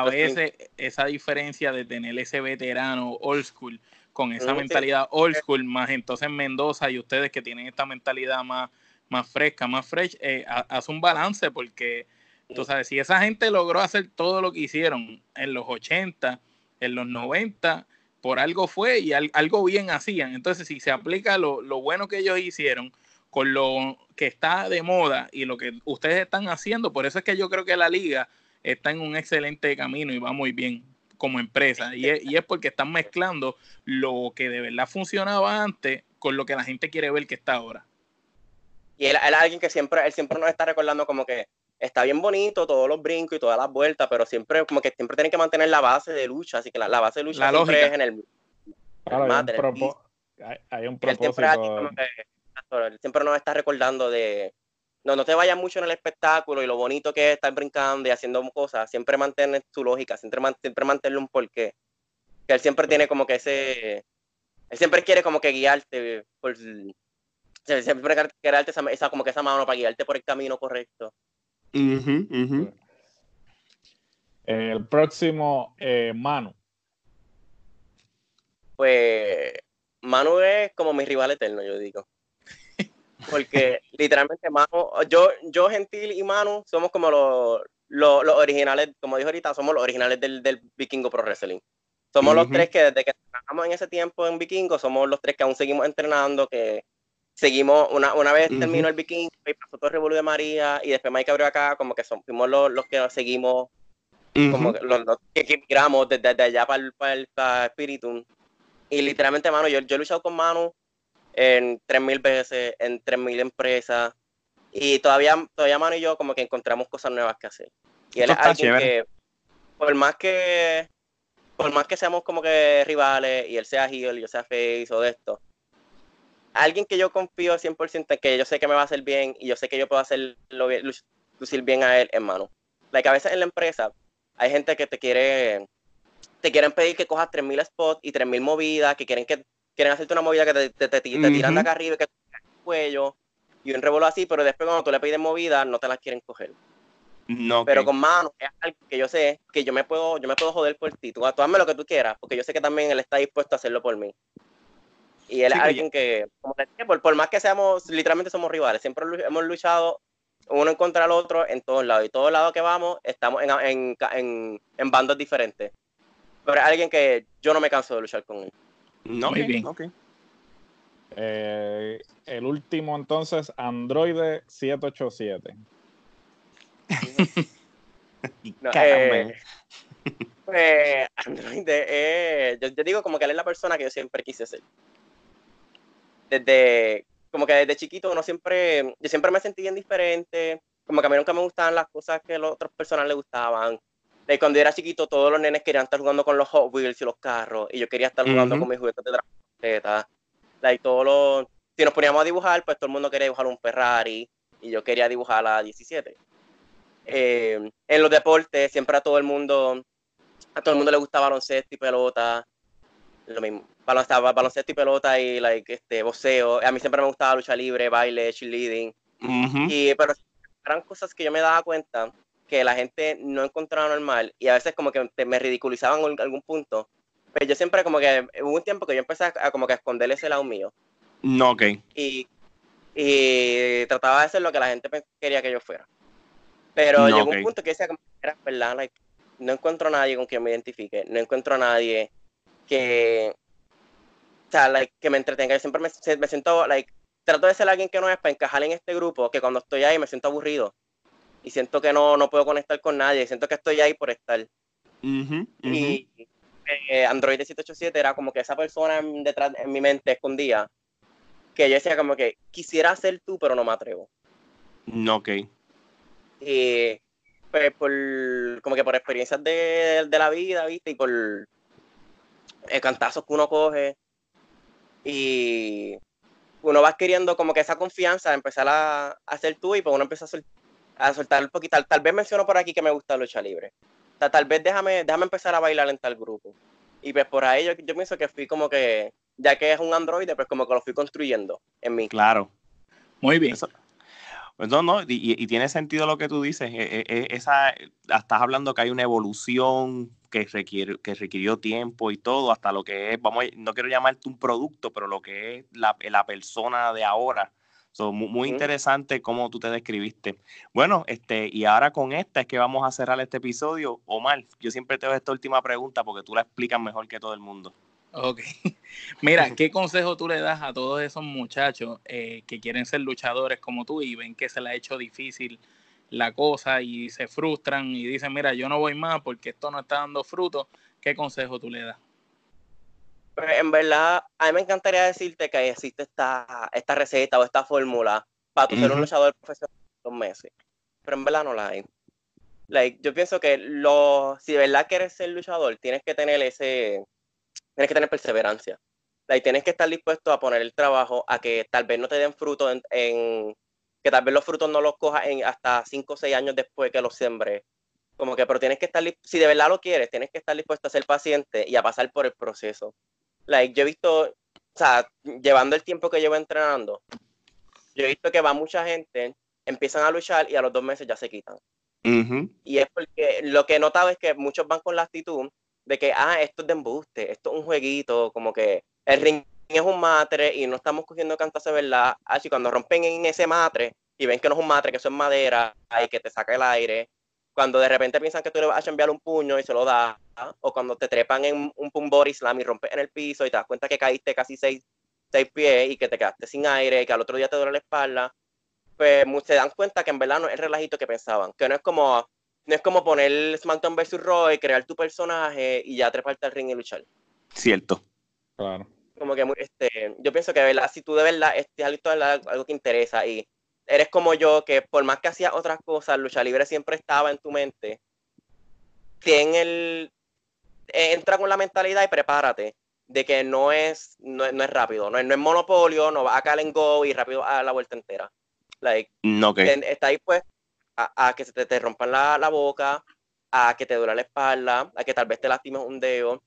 A veces esa diferencia de tener ese veterano old school con esa mentalidad old school, más entonces Mendoza y ustedes que tienen esta mentalidad más, más fresca, más fresh, eh, ha- hace un balance porque, tú sabes, si esa gente logró hacer todo lo que hicieron en los 80, en los 90, por algo fue y al- algo bien hacían. Entonces, si se aplica lo, lo bueno que ellos hicieron con lo que está de moda y lo que ustedes están haciendo, por eso es que yo creo que la liga está en un excelente camino y va muy bien como empresa. Y es, y es porque están mezclando lo que de verdad funcionaba antes con lo que la gente quiere ver que está ahora. Y él, él es alguien que siempre, él siempre nos está recordando como que está bien bonito todos los brincos y todas las vueltas, pero siempre como que siempre tienen que mantener la base de lucha, así que la, la base de lucha La siempre lógica. es en el Claro, hay, un hay, hay un y él siempre, propósito. él siempre nos está recordando de no, no te vayas mucho en el espectáculo y lo bonito que es estar brincando y haciendo cosas, siempre mantener tu lógica, siempre, man- siempre mantenerle un porqué. Que él siempre tiene como que ese, él siempre quiere como que guiarte por, siempre quiere darte esa, esa- como que esa mano para guiarte por el camino correcto. Ujú, ujú. El próximo, eh, Manu. Pues Manu es como mi rival eterno, yo digo. Porque literalmente Manu, yo, yo Gentil y Manu somos como los, los, los originales, como dijo ahorita, somos los originales del, del Vikingo Pro Wrestling. Somos los tres que desde que trabajamos en ese tiempo en Vikingo, somos los tres que aún seguimos entrenando, que seguimos, una, una vez Ujú. terminó el Vikingo y pasó todo el Revolú de María y después Mike abrió acá, como que somos fuimos los, los que seguimos como que los, los que que migramos desde, desde allá para el, para el para Spiritum. Y literalmente, mano, yo, yo he luchado con Manu en 3.000 veces, en 3.000 empresas. Y todavía, todavía Manu y yo como que encontramos cosas nuevas que hacer. Y él Eso es alguien chévere. que, por más que, por más que seamos como que rivales y él sea heel yo sea face o de esto, alguien que yo confío 100% en que yo sé que me va a hacer bien y yo sé que yo puedo hacerlo bien, lucir bien a él, hermano. Like, a veces en la empresa hay gente que te quiere, te quieren pedir que cojas 3.000 spots y 3.000 movidas, que quieren que quieren hacerte una movida que te, te, te- te tiran de acá arriba y que te el cuello y un revuelo así, pero después cuando tú le pides movidas no te las quieren coger. No. Pero con mano es algo que yo sé que yo me puedo, yo me puedo joder por ti. Tú, tú hazme lo que tú quieras, porque yo sé que también él está dispuesto a hacerlo por mí. Y él Sí, es alguien que, como te dije, por, por más que seamos, literalmente somos rivales, siempre hemos luchado uno en contra del otro en todos lados. Y todos lados que vamos, estamos en, en, en, en bandos diferentes. Pero es alguien que yo no me canso de luchar con él. No, Muy ok, bien. ok. Eh, el último entonces, Android 787. no, eh, pues Android, eh, yo, yo, digo como que él es la persona que yo siempre quise ser. Desde, como que desde chiquito uno siempre, yo siempre me sentí bien diferente, como que a mí nunca me gustaban las cosas que a las otras personas les gustaban. De cuando yo era chiquito, todos los nenes querían estar jugando con los Hot Wheels y los carros, y yo quería estar jugando con mis juguetes de transporteta. Like, todos los, si nos poníamos a dibujar, pues todo el mundo quería dibujar un Ferrari, y yo quería dibujar la 17. Eh, en los deportes, siempre a todo el mundo, a todo el mundo le gustaba baloncesto y pelota, lo mismo, baloncesto y pelota y like, este, boxeo. A mí siempre me gustaba lucha libre, baile, cheerleading. y, pero eran cosas que yo me daba cuenta que la gente no encontraba normal y a veces como que me ridiculizaban en algún punto. Pero yo siempre como que hubo un tiempo que yo empecé a, como que a esconder ese lado mío. No, ok. Y, y trataba de ser lo que la gente quería que yo fuera. Pero llegó un punto que decía, era verdad, like, no encuentro a nadie con quien me identifique, no encuentro a nadie que, o sea, like, que me entretenga. Yo siempre me, me, siento, like, trato de ser alguien que no es para encajar en este grupo, que cuando estoy ahí me siento aburrido y siento que no, no puedo conectar con nadie, siento que estoy ahí por estar. Y eh, Android 787 era como que esa persona detrás en mi mente escondía, que yo decía como que quisiera ser tú, pero no me atrevo. No, ok. Y pues por, como que por experiencias de, de la vida, ¿viste? Y por el cantazos que uno coge. Y uno va adquiriendo como que esa confianza de empezar a, hacer tú y pues uno empieza a, soltar un poquito. Tal, vez menciono por aquí que me gusta lucha libre. tal vez déjame, déjame empezar a bailar en tal grupo. Y pues por ahí yo, pienso que fui como que, ya que es un androide, pues como que lo fui construyendo en mí. Claro. Muy bien. Pues no, no, y, tiene sentido lo que tú dices. E, e, e, esa, estás hablando que hay una evolución que, requiere, que requirió tiempo y todo, hasta lo que es, vamos, no quiero llamarte un producto, pero lo que es la, persona de ahora. Muy, interesante cómo tú te describiste. Bueno, este, y ahora con esta es que vamos a cerrar este episodio. Omar, yo siempre te doy esta última pregunta porque tú la explicas mejor que todo el mundo. Ok. Mira, ¿qué consejo tú le das a todos esos muchachos eh, que quieren ser luchadores como tú y ven que se les ha hecho difícil la cosa y se frustran y dicen, mira, yo no voy más porque esto no está dando fruto? ¿Qué consejo tú le das? Pues, en verdad, a mí me encantaría decirte que existe esta, esta receta o esta fórmula para tú ser un luchador profesional dos meses, pero en verdad no la hay. Like, yo pienso que lo, si de verdad quieres ser luchador, tienes que tener ese, tienes que tener perseverancia. y tienes que estar dispuesto a poner el trabajo a que tal vez no te den fruto en, que tal vez los frutos no los cojas en hasta 5 o 6 años después que los sembre. Como que, pero tienes que estar, si de verdad lo quieres, tienes que estar dispuesto a ser paciente y a pasar por el proceso. Like, yo he visto, o sea, llevando el tiempo que llevo entrenando, yo he visto que va mucha gente, empiezan a luchar y a los dos meses ya se quitan. Y es porque lo que he notado es que muchos van con la actitud de que, ah, esto es de embuste, esto es un jueguito, como que el ring es un matre y no estamos cogiendo cantas de verdad. Así cuando rompen en ese matre y ven que no es un matre, que eso es madera y que te saca el aire, cuando de repente piensan que tú le vas a enviar un puño y se lo das, o cuando te trepan en un pum body slam y rompes en el piso y te das cuenta que caíste casi seis, seis pies y que te quedaste sin aire y que al otro día te duele la espalda, pues se dan cuenta que en verdad no es el relajito que pensaban, que no es como no es como poner SmackDown vs. Roy, crear tu personaje y ya treparte al ring y luchar. Cierto. Claro. Como que este, yo pienso que verdad, si tú de verdad es algo, algo que interesa y eres como yo, que por más que hacías otras cosas, lucha libre siempre estaba en tu mente, ten el, entra con la mentalidad y prepárate de que no es, no, es rápido, no es, no es monopolio, no va a caer en go y rápido a la vuelta entera. Like, no, okay. está ahí pues a, que se te, te rompan la, la, boca, a que te duela la espalda, a que tal vez te lastimes un dedo,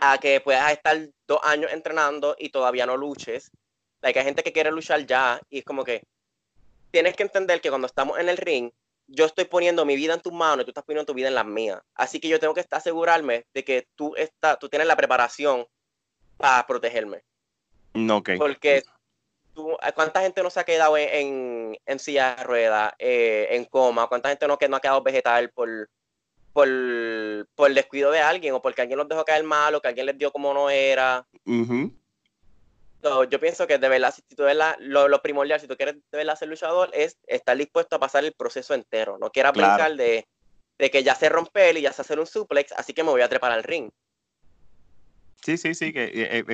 a que puedas estar dos años entrenando y todavía no luches. hay gente que quiere luchar ya y es como que tienes que entender que cuando estamos en el ring, yo estoy poniendo mi vida en tus manos y tú estás poniendo tu vida en las mías. Así que yo tengo que asegurarme de que tú, está, tú tienes la preparación para protegerme. No, okay. Porque ¿cuánta gente no se ha quedado en, en, silla de ruedas, eh, en coma? ¿Cuánta gente no, que no ha quedado vegetal por, por, por, el descuido de alguien o porque alguien los dejó caer mal o que alguien les dio como no era? Yo pienso que de verdad, si tú ves lo, lo, primordial, si tú quieres de verdad ser luchador, es estar dispuesto a pasar el proceso entero. No quieras pensar de, de, que ya se rompe él y ya se hace un suplex, así que me voy a trepar al ring. Sí, sí, sí, que eh,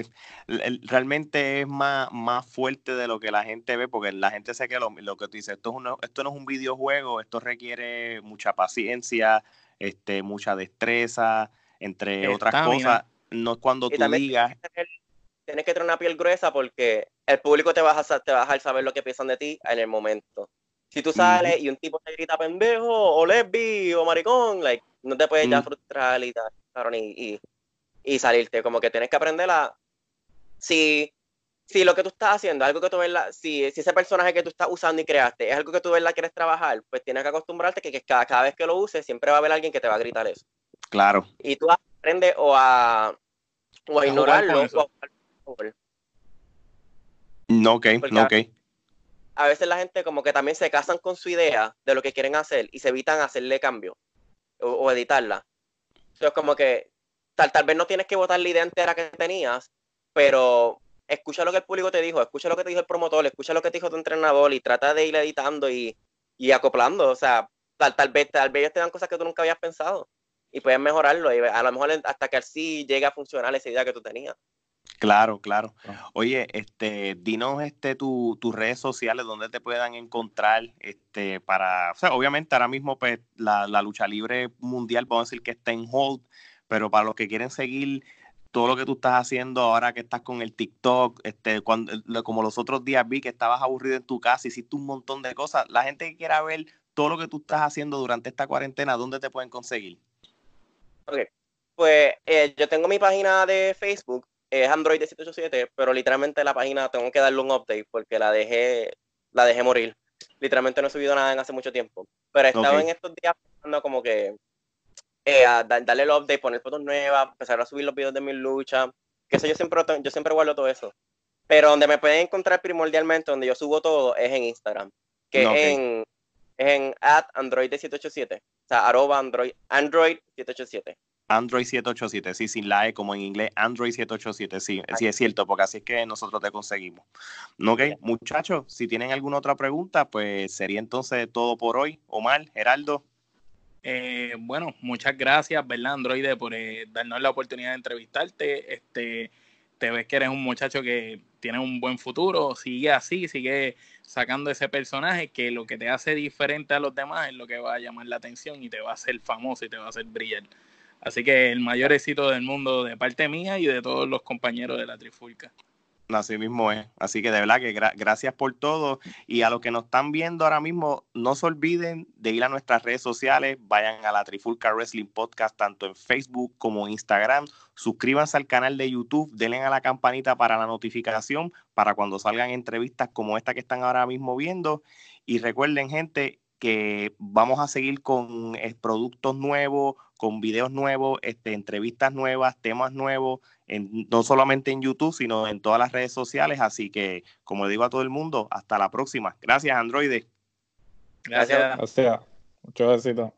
eh, realmente es más, más fuerte de lo que la gente ve, porque la gente sé que lo, que tú dices, esto, es esto no es un videojuego, esto requiere mucha paciencia, este, mucha destreza, entre otras cosas. No es cuando tú digas... Tienes que tener una piel gruesa porque el público te va, a, te va a dejar saber lo que piensan de ti en el momento. Si tú sales y un tipo te grita pendejo, o lesbi, o maricón, like, no te puedes ya mm. frustrar y y, y, salirte. Como que tienes que aprender a. Si, si lo que tú estás haciendo algo que tú ves, si, si ese personaje que tú estás usando y creaste es algo que tú ves la quieres trabajar, pues tienes que acostumbrarte que, que cada, cada, vez que lo uses siempre va a haber alguien que te va a gritar eso. Claro. Y tú aprendes o a, o a ignorarlo no, ok, no, ok. A veces la gente como que también se casan con su idea de lo que quieren hacer y se evitan hacerle cambio o, editarla. Entonces como que tal, tal vez no tienes que votar la idea entera que tenías, pero escucha lo que el público te dijo, escucha lo que te dijo el promotor, escucha lo que te dijo tu entrenador y trata de ir editando y, y acoplando. O sea, tal, tal vez tal vez ellos te dan cosas que tú nunca habías pensado y puedes mejorarlo y a lo mejor hasta que así llegue a funcionar esa idea que tú tenías. Claro, claro. Oye, este, dinos este tus redes sociales donde te puedan encontrar, este, para, o sea, obviamente ahora mismo pues la, lucha libre mundial, vamos a decir que está en hold, pero para los que quieren seguir todo lo que tú estás haciendo ahora que estás con el TikTok, este, cuando, como los otros días vi que estabas aburrido en tu casa, hiciste un montón de cosas, la gente que quiera ver todo lo que tú estás haciendo durante esta cuarentena, ¿dónde te pueden conseguir? Ok, pues eh, yo tengo mi página de Facebook, es Android 787, pero literalmente la página tengo que darle un update porque la dejé, la dejé morir. Literalmente no he subido nada en hace mucho tiempo. Pero he estado en estos días pensando como que eh, darle el update, poner fotos nuevas, empezar a subir los videos de mi lucha. Que eso yo siempre, yo siempre guardo todo eso. Pero donde me pueden encontrar primordialmente, donde yo subo todo, es en Instagram. Que es en, en at Android 787. O sea, arroba Android, Android 787. Android 787, sí, sin la E como en inglés, Android 787, sí, sí es cierto, porque así es que nosotros te conseguimos. Ok, muchachos, si tienen alguna otra pregunta, pues sería entonces todo por hoy. Omar, Geraldo. Eh, bueno, muchas gracias, ¿verdad, Android, por eh, darnos la oportunidad de entrevistarte. Este, te ves que eres un muchacho que tiene un buen futuro, sigue así, sigue sacando ese personaje que lo que te hace diferente a los demás es lo que va a llamar la atención y te va a hacer famoso y te va a hacer brillar. Así que el mayor éxito del mundo de parte mía y de todos los compañeros de la Trifulca. Así mismo es. Así que de verdad que gracias por todo. Y a los que nos están viendo ahora mismo, no se olviden de ir a nuestras redes sociales. Vayan a la Trifulca Wrestling Podcast, tanto en Facebook como en Instagram. Suscríbanse al canal de YouTube. Denle a la campanita para la notificación para cuando salgan entrevistas como esta que están ahora mismo viendo. Y recuerden, gente, que vamos a seguir con eh, productos nuevos, con videos nuevos, este, entrevistas nuevas, temas nuevos, no solamente en YouTube, sino en todas las redes sociales. Así que, como digo a todo el mundo, hasta la próxima. Gracias, Android. Gracias. Gracias. Mucho éxito.